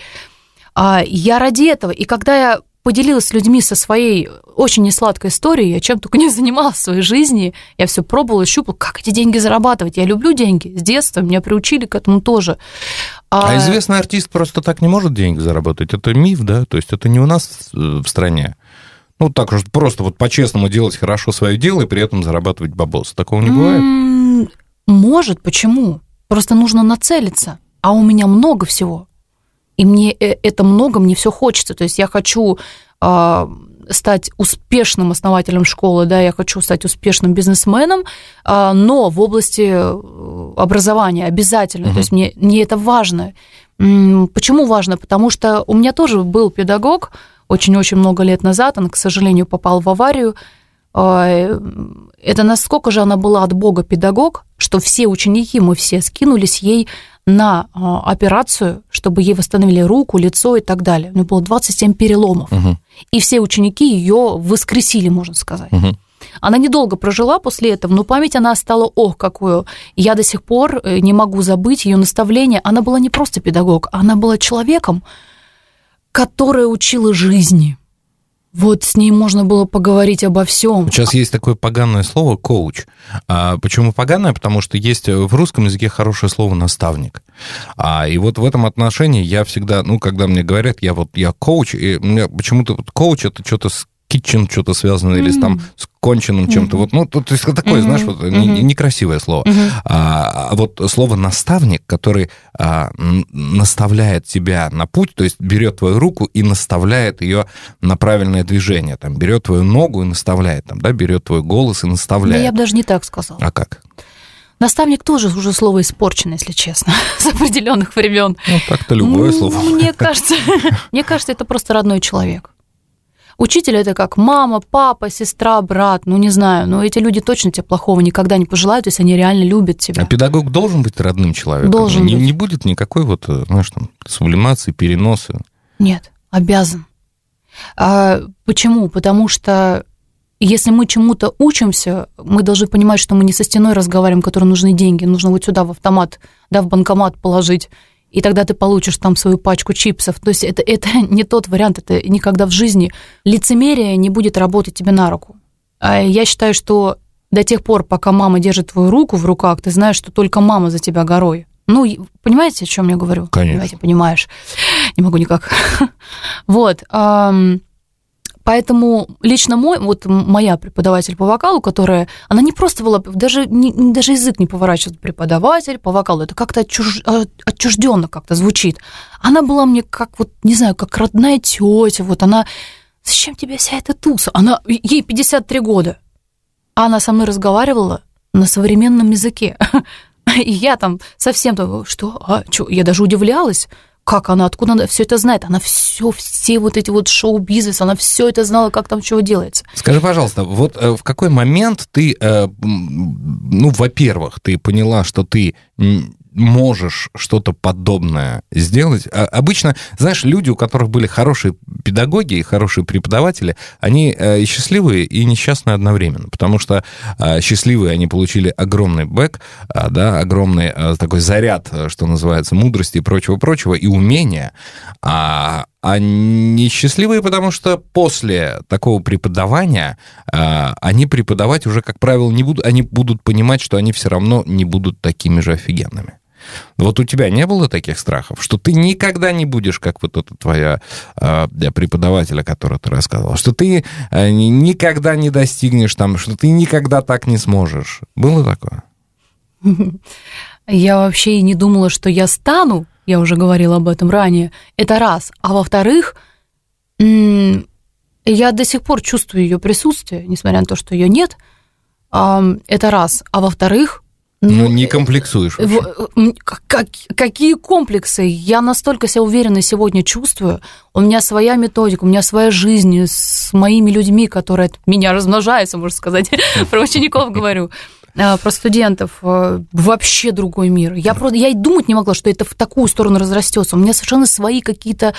А я ради этого. И когда я поделилась с людьми со своей очень несладкой историей, я чем только не занималась в своей жизни, я все пробовала, щупала, как эти деньги зарабатывать. Я люблю деньги с детства, меня приучили к этому тоже. А, а известный артист просто так не может деньги заработать. Это миф, да? То есть это не у нас в стране. Ну, так просто вот по-честному делать хорошо свое дело и при этом зарабатывать бабос. Такого не бывает? Может, почему? Просто нужно нацелиться. А у меня много всего и мне э, это много, мне все хочется. То есть я хочу а, стать успешным основателем школы, да, я хочу стать успешным бизнесменом, а, но в области э, образования обязательно. Угу. То есть мне, мне это важно. Почему важно? Потому что у меня тоже был педагог очень-очень много лет назад, он, к сожалению, попал в аварию. А, это насколько же она была от Бога педагог, что все ученики, мы все скинулись ей на а, операцию, чтобы ей восстановили руку, лицо и так далее. У нее было 27 переломов. Угу. И все ученики ее воскресили, можно сказать. Угу. Она недолго прожила после этого, но память она стала, ох, какую. Я до сих пор э, не могу забыть ее наставление. Она была не просто педагог, она была человеком, которая учила жизни. Вот с ней можно было поговорить обо всем. Сейчас есть такое поганое слово коуч. А почему поганое? Потому что есть в русском языке хорошее слово наставник. А, и вот в этом отношении я всегда, ну, когда мне говорят, я вот я коуч, и меня почему-то вот коуч это что-то с kitchen что-то связано, mm-hmm. или там с конченным чем-то. Mm-hmm. Вот, ну, то, то есть такое, mm-hmm. знаешь, вот, mm-hmm. некрасивое слово. Mm-hmm. А, а вот слово наставник, который а, наставляет тебя на путь, то есть берет твою руку и наставляет ее на правильное движение. Там, берет твою ногу и наставляет, там, да, берет твой голос и наставляет. Да, я бы даже не так сказала. А как? Наставник тоже уже слово испорчено, если честно, с определенных времен. Ну, так-то любое слово. Мне кажется, мне кажется, это просто родной человек. Учитель это как мама, папа, сестра, брат, ну не знаю, но эти люди точно тебе плохого никогда не пожелают, если они реально любят тебя. А педагог должен быть родным человеком? Должен не, быть. Не будет никакой вот, э, знаешь, там, сублимации, переноса? Нет, обязан. А почему? Потому что если мы чему-то учимся, мы должны понимать, что мы не со стеной разговариваем, которой нужны деньги, нужно вот сюда в автомат, да, в банкомат положить и тогда ты получишь там свою пачку чипсов. То есть это, это не тот вариант, это никогда в жизни. Лицемерие не будет работать тебе на руку. А я считаю, что до тех пор, пока мама держит твою руку в руках, ты знаешь, что только мама за тебя горой. Ну, понимаете, о чем я говорю? Конечно. Понимаете, понимаешь. Не могу никак. Вот. Поэтому лично мой, вот моя преподаватель по вокалу, которая, она не просто была, даже, не, даже язык не поворачивает преподаватель по вокалу, это как-то отчуж, а, отчужденно как-то звучит. Она была мне как вот, не знаю, как родная тетя, вот она, зачем тебе вся эта туса? Она, ей 53 года, а она со мной разговаривала на современном языке. И я там совсем, что, а, что, я даже удивлялась, как она, откуда она все это знает? Она все, все вот эти вот шоу-бизнес, она все это знала, как там чего делается. Скажи, пожалуйста, вот э, в какой момент ты, э, ну, во-первых, ты поняла, что ты можешь что-то подобное сделать. А обычно, знаешь, люди, у которых были хорошие педагоги и хорошие преподаватели, они э, и счастливые, и несчастные одновременно, потому что э, счастливые они получили огромный бэк, э, да, огромный такой заряд, что называется, мудрости и прочего-прочего, и умения, а, а несчастливые, потому что после такого преподавания они преподавать уже, как правило, не будут, они будут понимать, что они все равно не будут такими же офигенными. Вот у тебя не было таких страхов, что ты никогда не будешь, как вот эта твоя э, преподаватель, о которой ты рассказывала, что ты э, никогда не достигнешь там, что ты никогда так не сможешь. Было такое? Я вообще и не думала, что я стану, я уже говорила об этом ранее. Это раз. А во-вторых, я до сих пор чувствую ее присутствие, несмотря на то, что ее нет. Это раз. А во-вторых, ну, не комплексуешь вообще. Как, какие комплексы? Я настолько себя уверенно сегодня чувствую. У меня своя методика, у меня своя жизнь с моими людьми, которые меня размножаются, можно сказать. Про учеников говорю про студентов а, вообще другой мир. Я просто я и думать не могла, что это в такую сторону разрастется. У меня совершенно свои какие-то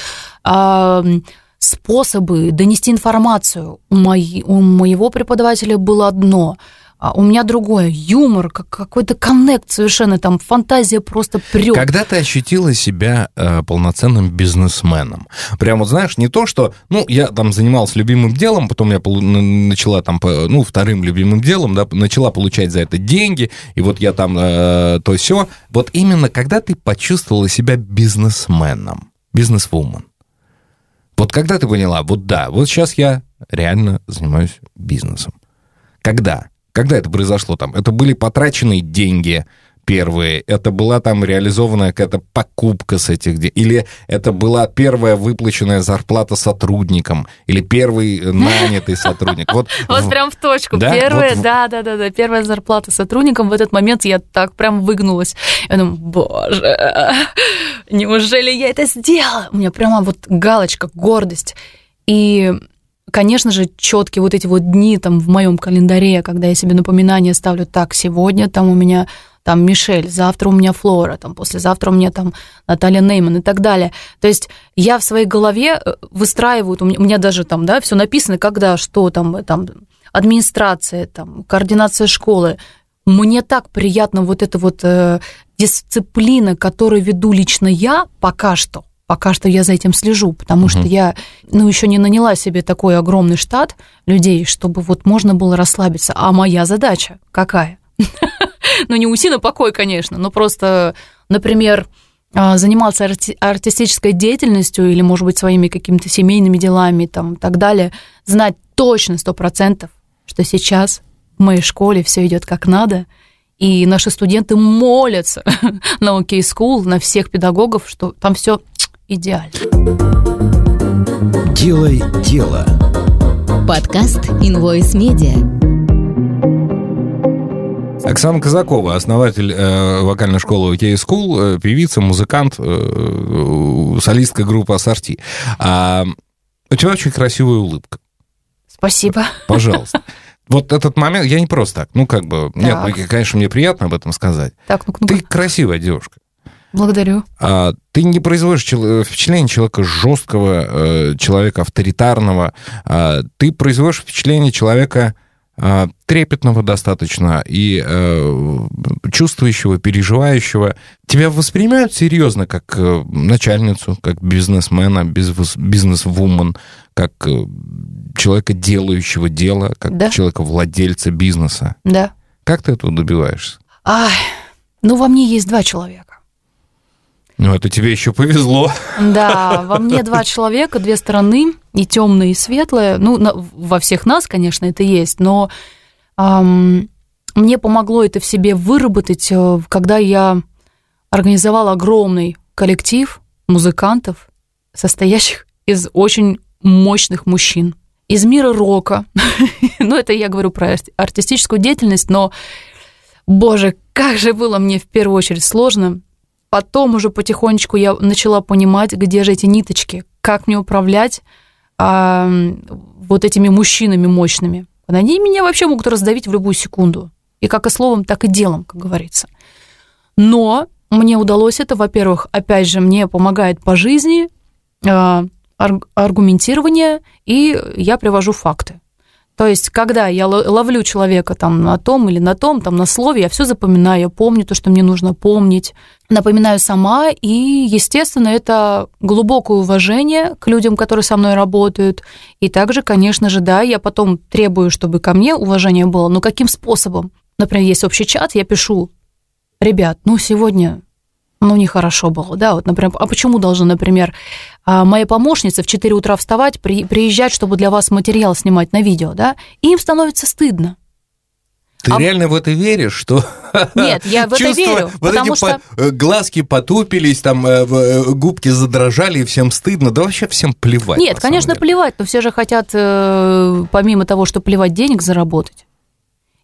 способы донести информацию. У, мои, у моего преподавателя было одно – у меня другое, юмор, как какой-то коннект совершенно, там фантазия просто прет. Когда ты ощутила себя э, полноценным бизнесменом? Прям вот знаешь, не то, что, ну, я там занимался любимым делом, потом я начала там, ну, вторым любимым делом, да, начала получать за это деньги, и вот я там э, то все. Вот именно когда ты почувствовала себя бизнесменом, бизнесвумен, вот когда ты поняла, вот да, вот сейчас я реально занимаюсь бизнесом. Когда? Когда это произошло там? Это были потраченные деньги, первые? Это была там реализованная какая-то покупка с этих денег? Или это была первая выплаченная зарплата сотрудникам? Или первый нанятый сотрудник? Вот, вот прям в точку. Да? Первая, вот... да, да, да, да, первая зарплата сотрудникам. В этот момент я так прям выгнулась. Я думаю, боже, неужели я это сделала? У меня прямо вот галочка, гордость. И конечно же, четкие вот эти вот дни там в моем календаре, когда я себе напоминание ставлю, так, сегодня там у меня там Мишель, завтра у меня Флора, там послезавтра у меня там Наталья Нейман и так далее. То есть я в своей голове э, выстраиваю, у меня даже там, да, все написано, когда, что там, там администрация, там, координация школы. Мне так приятно вот эта вот э, дисциплина, которую веду лично я пока что. Пока что я за этим слежу, потому угу. что я, ну, еще не наняла себе такой огромный штат людей, чтобы вот можно было расслабиться. А моя задача какая? Ну, не уйти на покой, конечно, но просто, например, а, заниматься арти- артистической деятельностью или, может быть, своими какими-то семейными делами там, и так далее, знать точно сто процентов, что сейчас в моей школе все идет как надо, и наши студенты молятся на OK School, на всех педагогов, что там все идеально. Делай дело. Подкаст Invoice Media. Оксана Казакова, основатель э, вокальной школы OK School, э, певица, музыкант, э, солистка группы Ассорти. А, у тебя очень красивая улыбка. Спасибо. Пожалуйста. Вот этот момент, я не просто так, ну, как бы, так. нет, конечно, мне приятно об этом сказать. Так, ну, ну Ты красивая девушка. Благодарю. А, ты не производишь впечатление человека жесткого, э, человека авторитарного. А, ты производишь впечатление человека а, трепетного достаточно и э, чувствующего, переживающего. Тебя воспринимают серьезно как э, начальницу, как бизнесмена, бизнес-вумен, как э, человека, делающего дело, как да. человека-владельца бизнеса. Да. Как ты этого добиваешься? Ай, ну, во мне есть два человека. Ну, это тебе еще повезло. Да, во мне два человека, две стороны, и темные, и светлые. Ну, на, во всех нас, конечно, это есть, но эм, мне помогло это в себе выработать, э, когда я организовала огромный коллектив музыкантов, состоящих из очень мощных мужчин. Из мира рока. ну, это я говорю про артистическую деятельность, но, боже, как же было мне в первую очередь сложно Потом уже потихонечку я начала понимать, где же эти ниточки, как мне управлять а, вот этими мужчинами мощными. Они меня вообще могут раздавить в любую секунду. И как и словом, так и делом, как говорится. Но мне удалось это, во-первых, опять же, мне помогает по жизни а, аргументирование, и я привожу факты. То есть, когда я ловлю человека там на том или на том, там на слове, я все запоминаю, я помню то, что мне нужно помнить, напоминаю сама, и, естественно, это глубокое уважение к людям, которые со мной работают. И также, конечно же, да, я потом требую, чтобы ко мне уважение было, но каким способом? Например, есть общий чат, я пишу, ребят, ну, сегодня ну, нехорошо было, да, вот, например, а почему должна, например, а, моя помощница в 4 утра вставать, при, приезжать, чтобы для вас материал снимать на видео, да, и им становится стыдно. Ты а... реально в это веришь, что... Нет, я в это верю, вот потому эти что... По... Э, глазки потупились, там э, э, губки задрожали, и всем стыдно, да вообще всем плевать. Нет, конечно, плевать, но все же хотят, помимо того, что плевать, денег заработать.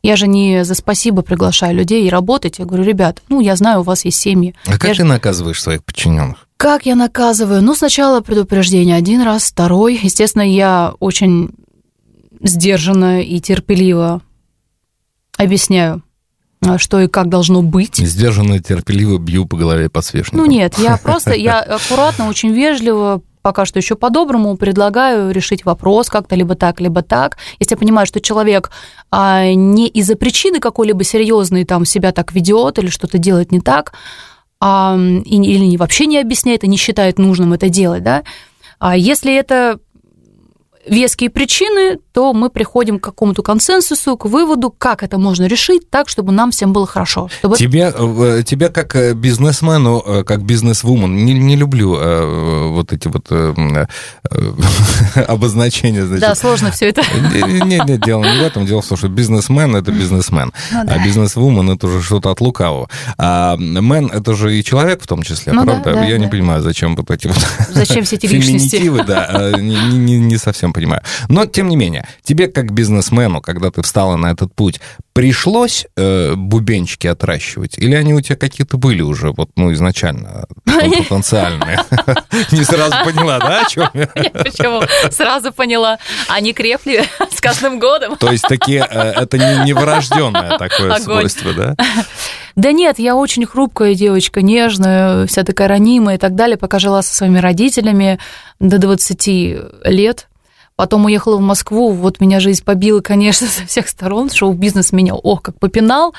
Я же не за спасибо приглашаю людей и работать. Я говорю, ребят, ну, я знаю, у вас есть семьи. А как я ты же... наказываешь своих подчиненных? Как я наказываю? Ну, сначала предупреждение один раз, второй. Естественно, я очень сдержанно и терпеливо объясняю, а, что и как должно быть. Сдержанно и терпеливо бью по голове подсвечником. Ну нет, я просто, я аккуратно, очень вежливо пока что еще по-доброму предлагаю решить вопрос как-то либо так, либо так. Если я понимаю, что человек а, не из-за причины какой-либо серьезной там себя так ведет или что-то делает не так, а, или вообще не объясняет и не считает нужным это делать, да, а если это веские причины, то мы приходим к какому-то консенсусу, к выводу, как это можно решить так, чтобы нам всем было хорошо. Чтобы... Тебе, э, тебя как э, бизнесмену, э, как бизнес-вумен, не, не люблю вот эти вот обозначения. Значит. Да, сложно все это. Нет, нет, дело не в этом. Дело в том, что бизнесмен – это бизнесмен, ну, да. а бизнес-вумен – это уже что-то от лукавого. А мен – это же и человек в том числе, ну, правда? Да, да, Я да. не понимаю, зачем вот эти вот... Зачем все эти личности? да, не, не, не совсем понимаю. Но, тем не менее, тебе как бизнесмену, когда ты встала на этот путь, пришлось э, бубенчики отращивать? Или они у тебя какие-то были уже, вот, ну, изначально потенциальные? Не сразу поняла, да, о чем я? Почему? Сразу поняла. Они крепли с каждым годом. То есть такие, э, это не врожденное такое свойство, да? Да нет, я очень хрупкая девочка, нежная, вся такая ранимая и так далее, пока жила со своими родителями до 20 лет. Потом уехала в Москву, вот меня жизнь побила, конечно, со всех сторон. Шоу-бизнес меня, ох, как попинал.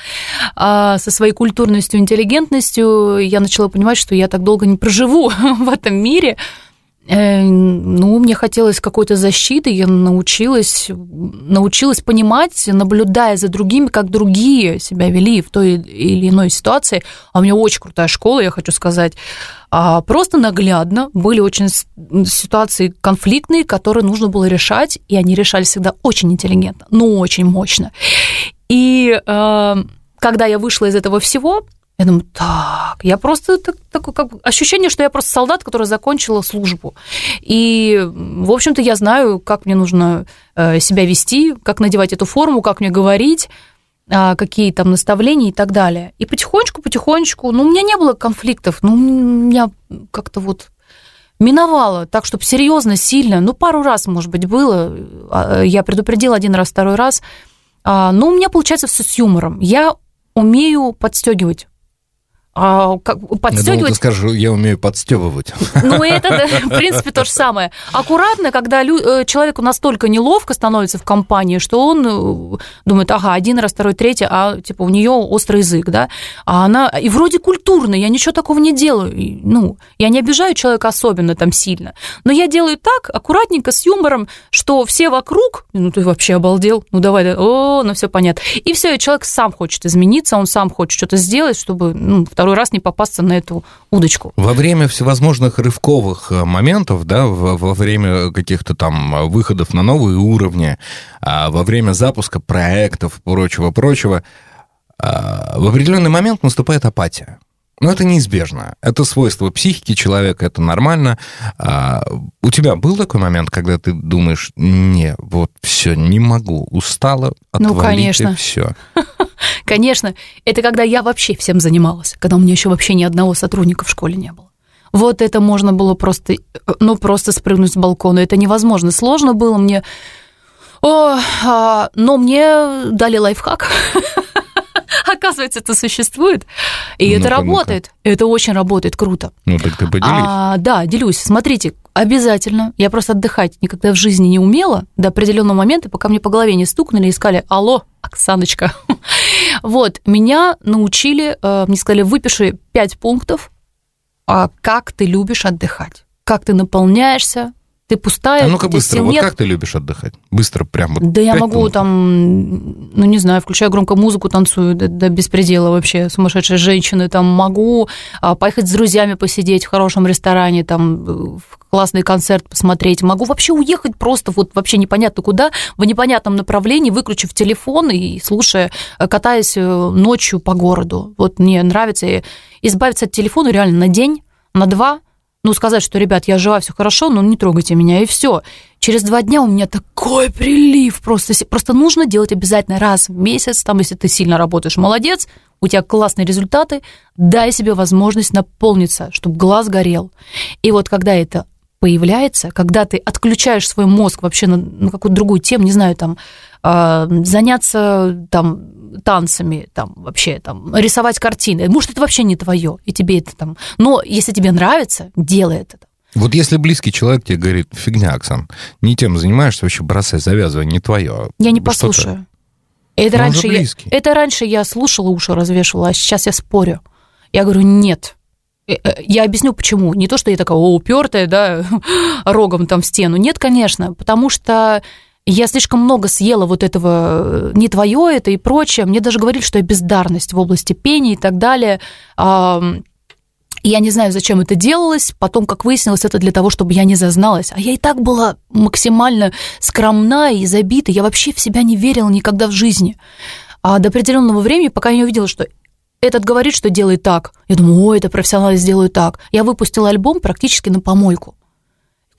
А со своей культурностью, интеллигентностью я начала понимать, что я так долго не проживу в этом мире. Э, ну, мне хотелось какой-то защиты, я научилась, научилась понимать, наблюдая за другими, как другие себя вели в той или иной ситуации. А у меня очень крутая школа, я хочу сказать. А просто наглядно были очень ситуации конфликтные, которые нужно было решать, и они решались всегда очень интеллигентно, но очень мощно. И э, когда я вышла из этого всего, я думаю, так, я просто так, такое как ощущение, что я просто солдат, который закончила службу. И, в общем-то, я знаю, как мне нужно э, себя вести, как надевать эту форму, как мне говорить, а, какие там наставления и так далее. И потихонечку, потихонечку, ну, у меня не было конфликтов, ну, у меня как-то вот миновало, так, чтобы серьезно, сильно, ну, пару раз, может быть, было, а, я предупредила один раз, второй раз, а, но у меня получается все с юмором. Я умею подстегивать а, как, подстегивать... Я думал, ты скажешь, я умею подстебывать. Ну, это, в принципе, то же самое. Аккуратно, когда лю... Э, человеку настолько неловко становится в компании, что он э, думает, ага, один раз, второй, третий, а, типа, у нее острый язык, да, а она... И вроде культурно, я ничего такого не делаю. Ну, я не обижаю человека особенно там сильно, но я делаю так, аккуратненько, с юмором, что все вокруг, ну, ты вообще обалдел, ну, давай, о, ну, все понятно. И все, и человек сам хочет измениться, он сам хочет что-то сделать, чтобы, ну, второй раз не попасться на эту удочку. Во время всевозможных рывковых э, моментов, да, во время каких-то там выходов на новые уровни, а, во время запуска проектов, прочего-прочего, а, в определенный момент наступает апатия. Но это неизбежно. Это свойство психики человека, это нормально. А, у тебя был такой момент, когда ты думаешь, не, вот все, не могу, устала, отвалить ну, конечно. все. Конечно, это когда я вообще всем занималась, когда у меня еще вообще ни одного сотрудника в школе не было. Вот это можно было просто, ну, просто спрыгнуть с балкона. Это невозможно. Сложно было мне. О, а, но мне дали лайфхак. Оказывается, это существует. И ну это работает. Это очень работает круто. Ну, так ты поделись. А, да, делюсь. Смотрите, обязательно. Я просто отдыхать никогда в жизни не умела до определенного момента, пока мне по голове не стукнули и сказали, алло, Оксаночка. вот, меня научили, э, мне сказали, выпиши пять пунктов, а как ты любишь отдыхать, как ты наполняешься, ты пустая. А ну-ка быстро, вот нет. как ты любишь отдыхать? Быстро прям вот. Да я могу пунктов. там, ну не знаю, включаю громко музыку, танцую до, до беспредела вообще, сумасшедшие женщины, там могу а, поехать с друзьями посидеть в хорошем ресторане, там в классный концерт посмотреть, могу вообще уехать просто вот вообще непонятно куда, в непонятном направлении, выключив телефон и слушая, э, катаясь э, ночью по городу. Вот мне нравится избавиться от телефона реально на день, на два – ну, сказать, что, ребят, я жива, все хорошо, но не трогайте меня, и все. Через два дня у меня такой прилив просто. Просто нужно делать обязательно раз в месяц, там, если ты сильно работаешь, молодец, у тебя классные результаты, дай себе возможность наполниться, чтобы глаз горел. И вот когда это появляется, когда ты отключаешь свой мозг вообще на, на какую-то другую тему, не знаю, там, э, заняться там танцами, там вообще там рисовать картины. Может, это вообще не твое, и тебе это там. Но если тебе нравится, делай это. Вот если близкий человек тебе говорит, фигня, Оксан, не тем занимаешься, вообще бросай, завязывай, не твое. Я не послушаю. Это раньше, я, это раньше я слушала, уши развешивала, а сейчас я спорю. Я говорю, нет, Э, э, я объясню, почему. Не то, что я такая о, упертая, да, рогом там в стену. Нет, конечно, потому что я слишком много съела вот этого э, не твое это и прочее. Мне даже говорили, что я бездарность в области пения и так далее. Я не знаю, зачем это делалось. Потом, как выяснилось, это для того, чтобы я не зазналась. А я и так была максимально скромна и забита. Я вообще в себя не верила никогда в жизни. А до определенного времени, пока я не увидела, что этот говорит, что делает так. Я думаю, ой, это профессионалы сделают так. Я выпустила альбом практически на помойку.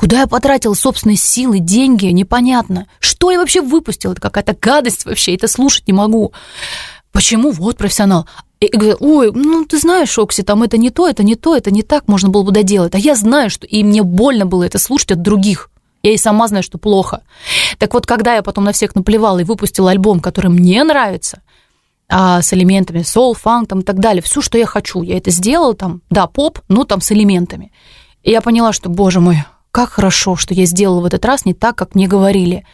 Куда я потратила собственные силы, деньги, непонятно. Что я вообще выпустила? Это какая-то гадость вообще, это слушать не могу. Почему? Вот профессионал. И говорю, ой, ну ты знаешь, Окси, там это не то, это не то, это не так, можно было бы доделать. А я знаю, что и мне больно было это слушать от других. Я и сама знаю, что плохо. Так вот, когда я потом на всех наплевала и выпустила альбом, который мне нравится, а, с элементами соул, фанк там, и так далее. Все, что я хочу, я это сделала там, да, поп, но там с элементами. И я поняла, что, боже мой, как хорошо, что я сделала в этот раз не так, как мне говорили.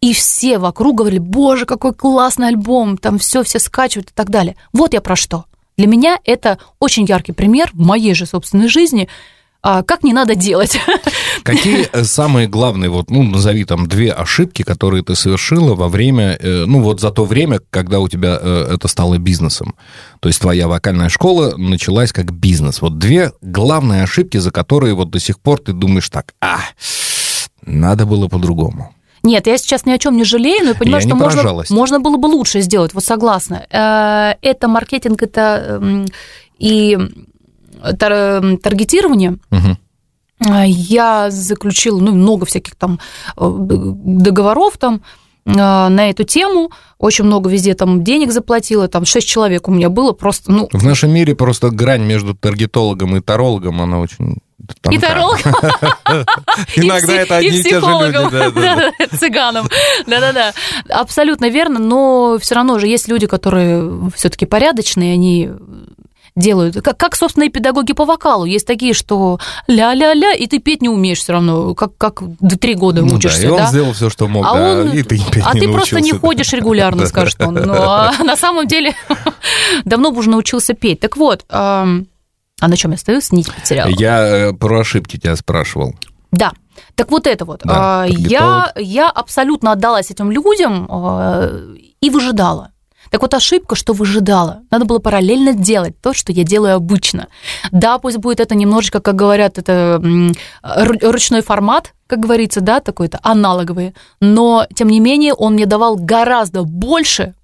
И все вокруг говорили, боже, какой классный альбом, там все, все скачивают и так далее. Вот я про что. Для меня это очень яркий пример в моей же собственной жизни – а как не надо делать. Какие э, самые главные, вот, ну, назови там две ошибки, которые ты совершила во время, э, ну, вот за то время, когда у тебя э, это стало бизнесом? То есть твоя вокальная школа началась как бизнес. Вот две главные ошибки, за которые вот до сих пор ты думаешь так, а, надо было по-другому. Нет, я сейчас ни о чем не жалею, но я понимаю, я что можно, можно было бы лучше сделать, вот согласна. Это маркетинг, это эм, и тар- таргетирования. Угу. Я заключила ну, много всяких там э, договоров там э, на эту тему, очень много везде там денег заплатила, там 6 человек у меня было просто, ну... В нашем мире просто грань между таргетологом и тарологом, она очень и тарологом. Иногда это одни и те же люди. Цыганом. Да-да-да. Абсолютно верно, но все равно же есть люди, которые все-таки порядочные, они делают. Как, как, собственно, и педагоги по вокалу. Есть такие, что ля-ля-ля, и ты петь не умеешь все равно, как, как до три года ну, учишься. Да, и он да? сделал все, что мог, а да, он, и ты петь А не ты просто не ходишь регулярно, скажет он. Но а на самом деле давно бы уже научился петь. Так вот, а на чем я остаюсь? Нить потеряла. Я э, про ошибки тебя спрашивал. Да. Так вот это вот. Да, я, я абсолютно отдалась этим людям и выжидала. Так вот, ошибка, что выжидала. Надо было параллельно делать то, что я делаю обычно. Да, пусть будет это немножечко, как говорят, это ручной формат, как говорится, да, такой-то аналоговый, но, тем не менее, он мне давал гораздо больше,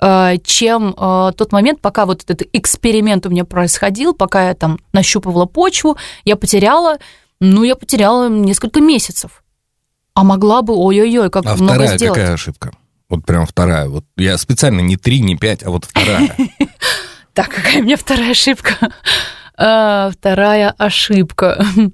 э, чем э, тот момент, пока вот этот эксперимент у меня происходил, пока я там нащупывала почву, я потеряла, ну, я потеряла несколько месяцев. А могла бы, ой-ой-ой, как а много вторая сделать. какая ошибка? Вот прям вторая. Вот я специально не три, не пять, а вот вторая. Так, какая у меня вторая ошибка? А, вторая ошибка.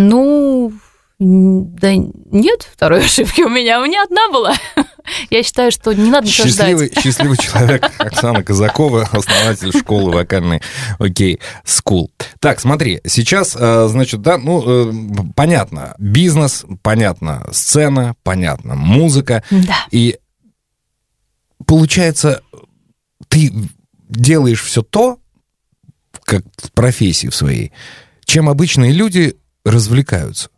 Ну, да нет второй ошибки у меня, у меня одна была. Я считаю, что не надо ничего счастливый, ждать. Счастливый человек Оксана Казакова, основатель школы вокальной OK School. Так, смотри, сейчас, э, значит, да, ну, э, понятно, бизнес, понятно, сцена, понятно, музыка. Да. И получается, ты делаешь все то, как в профессии в своей, чем обычные люди развлекаются.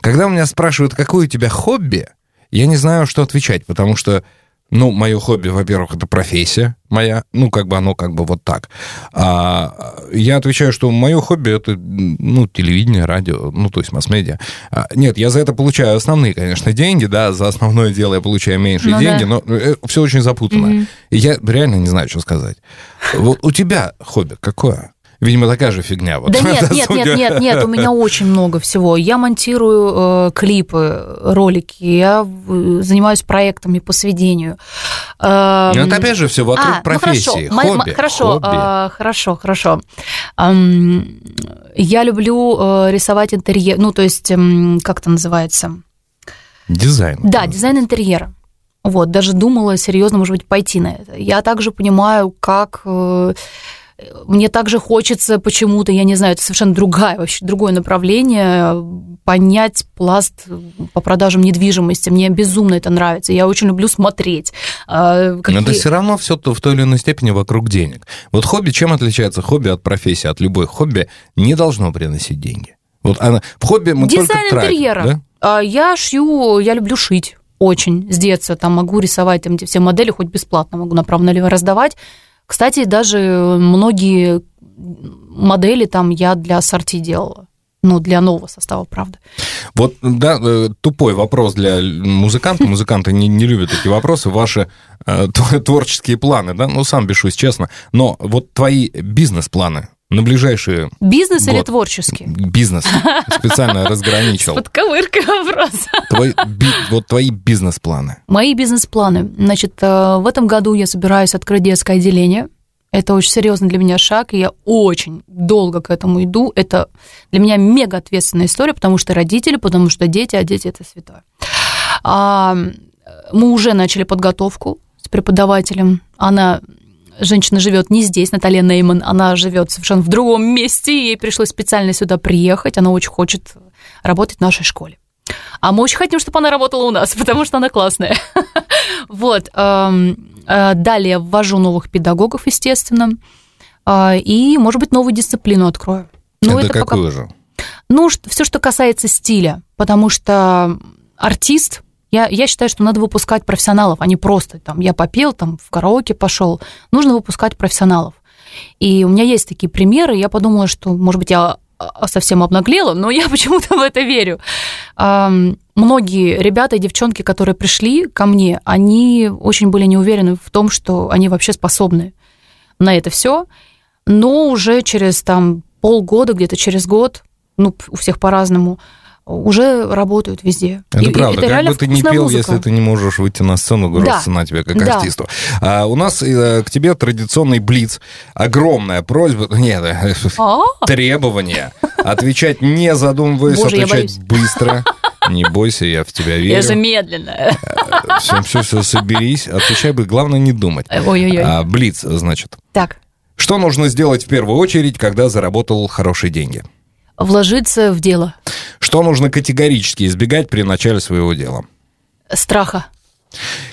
Когда у меня спрашивают, какое у тебя хобби, я не знаю, что отвечать, потому что, ну, мое хобби, во-первых, это профессия моя, ну, как бы оно как бы вот так. А я отвечаю, что мое хобби это, ну, телевидение, радио, ну, то есть масс-медиа. А, нет, я за это получаю основные, конечно, деньги, да, за основное дело я получаю меньшие ну, деньги, да. но э, все очень запутано. Угу. И я реально не знаю, что сказать. Вот у тебя хобби какое? Видимо, такая же фигня. Вот. Да нет, нет, нет, нет, нет, у меня очень много всего. Я монтирую э, клипы, ролики, я занимаюсь проектами по сведению. Э, ну, это опять же все вокруг а, профессии, ну, хорошо, хобби. Хорошо, хобби. Э, хорошо, хорошо. Эм, я люблю э, рисовать интерьер, ну, то есть, э, как это называется? Дизайн. Да, дизайн интерьера. Вот, даже думала серьезно, может быть, пойти на это. Я также понимаю, как э, мне также хочется почему-то, я не знаю, это совершенно другая, вообще другое направление, понять пласт по продажам недвижимости. Мне безумно это нравится. Я очень люблю смотреть А, какие... Но это все равно все в той или иной степени вокруг денег. Вот хобби, чем отличается хобби от профессии, от любой хобби, не должно приносить деньги. Вот она, в хобби мы Дизайн только тратим, интерьера. Да? А, я шью, я люблю шить очень с детства. Там могу рисовать там, все модели хоть бесплатно, могу направо-налево раздавать. Кстати, даже многие модели там я для ассорти делала ну, для нового состава, правда. Вот, да, э, тупой вопрос для музыканта. Музыканты не, не любят эти вопросы. Ваши э, творческие планы, да? Ну, сам бешусь, честно. Но вот твои бизнес-планы на ближайшие Бизнес год. или творческий? Бизнес. Специально разграничил. Под ковыркой вопрос. Твой, би, вот твои бизнес-планы. Мои бизнес-планы. Значит, э, в этом году я собираюсь открыть детское отделение – это очень серьезный для меня шаг, и я очень долго к этому иду. Это для меня мега ответственная история, потому что родители, потому что дети, а дети это святое. А, мы уже начали подготовку с преподавателем. Она женщина живет не здесь, Наталья Нейман, она живет совершенно в другом месте, ей пришлось специально сюда приехать, она очень хочет работать в нашей школе. А мы очень хотим, чтобы она работала у нас, потому что она классная. Вот. Э, далее ввожу новых педагогов, естественно. А, и, может быть, новую дисциплину открою. Но это, это какую пока... же? Ну, все, что касается стиля, потому что артист, я, я считаю, что надо выпускать профессионалов, а не просто там я попел, там в караоке пошел. Нужно выпускать профессионалов. И у меня есть такие примеры, я подумала, что, может быть, я а, совсем обнаглела, но я почему-то в это верю. Многие ребята и девчонки, которые пришли ко мне, они очень были не уверены в том, что они вообще способны на это все, но уже через там полгода, где-то через год, ну, у всех по-разному, уже работают везде. Это и, правда. Это как бы ты не пел, музыка. если ты не можешь выйти на сцену, груз да. цена тебе как да. артисту. А, у нас э, к тебе традиционный блиц. Огромная просьба, нет, а? требование отвечать не задумываясь, Боже, отвечать быстро. Не бойся, я в тебя верю. Я же медленно. Все, все, все, соберись. Отвечай бы, главное не думать. Ой-ой-ой. А, блиц, значит. Так. Что нужно сделать в первую очередь, когда заработал хорошие деньги? Вложиться в дело. Что нужно категорически избегать при начале своего дела? Страха.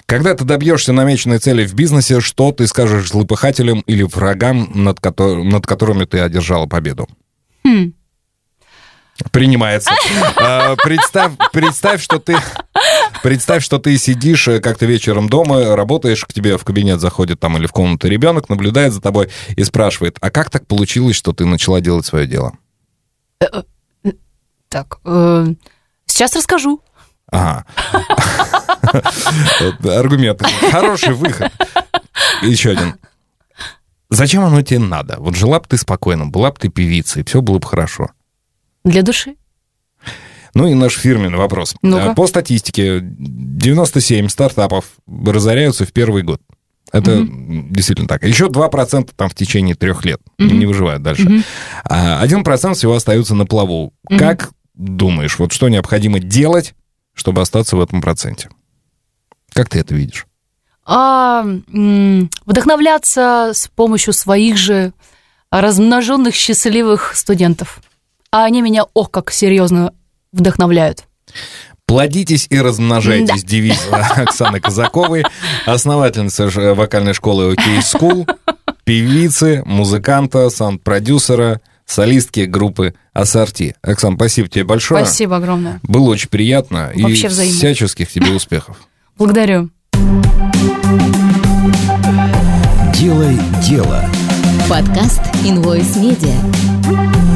Когда ты добьешься намеченной цели в бизнесе, что ты скажешь злопыхателям или врагам, над, ко- над которыми ты одержала победу? Хм. Принимается. А, представь, представь, что ты... Представь, что ты сидишь э, как-то вечером дома, работаешь, к тебе в кабинет заходит там или в комнату ребенок, наблюдает за тобой и спрашивает, а как так получилось, что ты начала делать свое дело? Э, э, так, сейчас расскажу. Ага. Аргумент. Хороший выход. Еще один. Зачем оно тебе надо? Вот жила бы ты спокойно, была бы ты певицей, все было бы хорошо. Для души. Ну и наш фирменный вопрос. ну По статистике, 97 стартапов разоряются в первый год. Это mm-hmm. действительно так. Еще 2% там в течение трех лет mm-hmm. не выживают дальше. Mm-hmm. А 1% всего остаются на плаву. Mm-hmm. Как думаешь, вот что необходимо делать, чтобы остаться в этом проценте? Как ты это видишь? А, вдохновляться с помощью своих же размноженных счастливых студентов а они меня, ох, как серьезно вдохновляют. Плодитесь и размножайтесь, да. девиз Оксаны Казаковой, основательница вокальной школы OK School, певицы, музыканта, саунд-продюсера, солистки группы Ассорти. Оксан, спасибо тебе большое. Спасибо огромное. Было очень приятно. Вообще и взаимно. всяческих тебе успехов. Благодарю. Делай дело. Подкаст Invoice Media.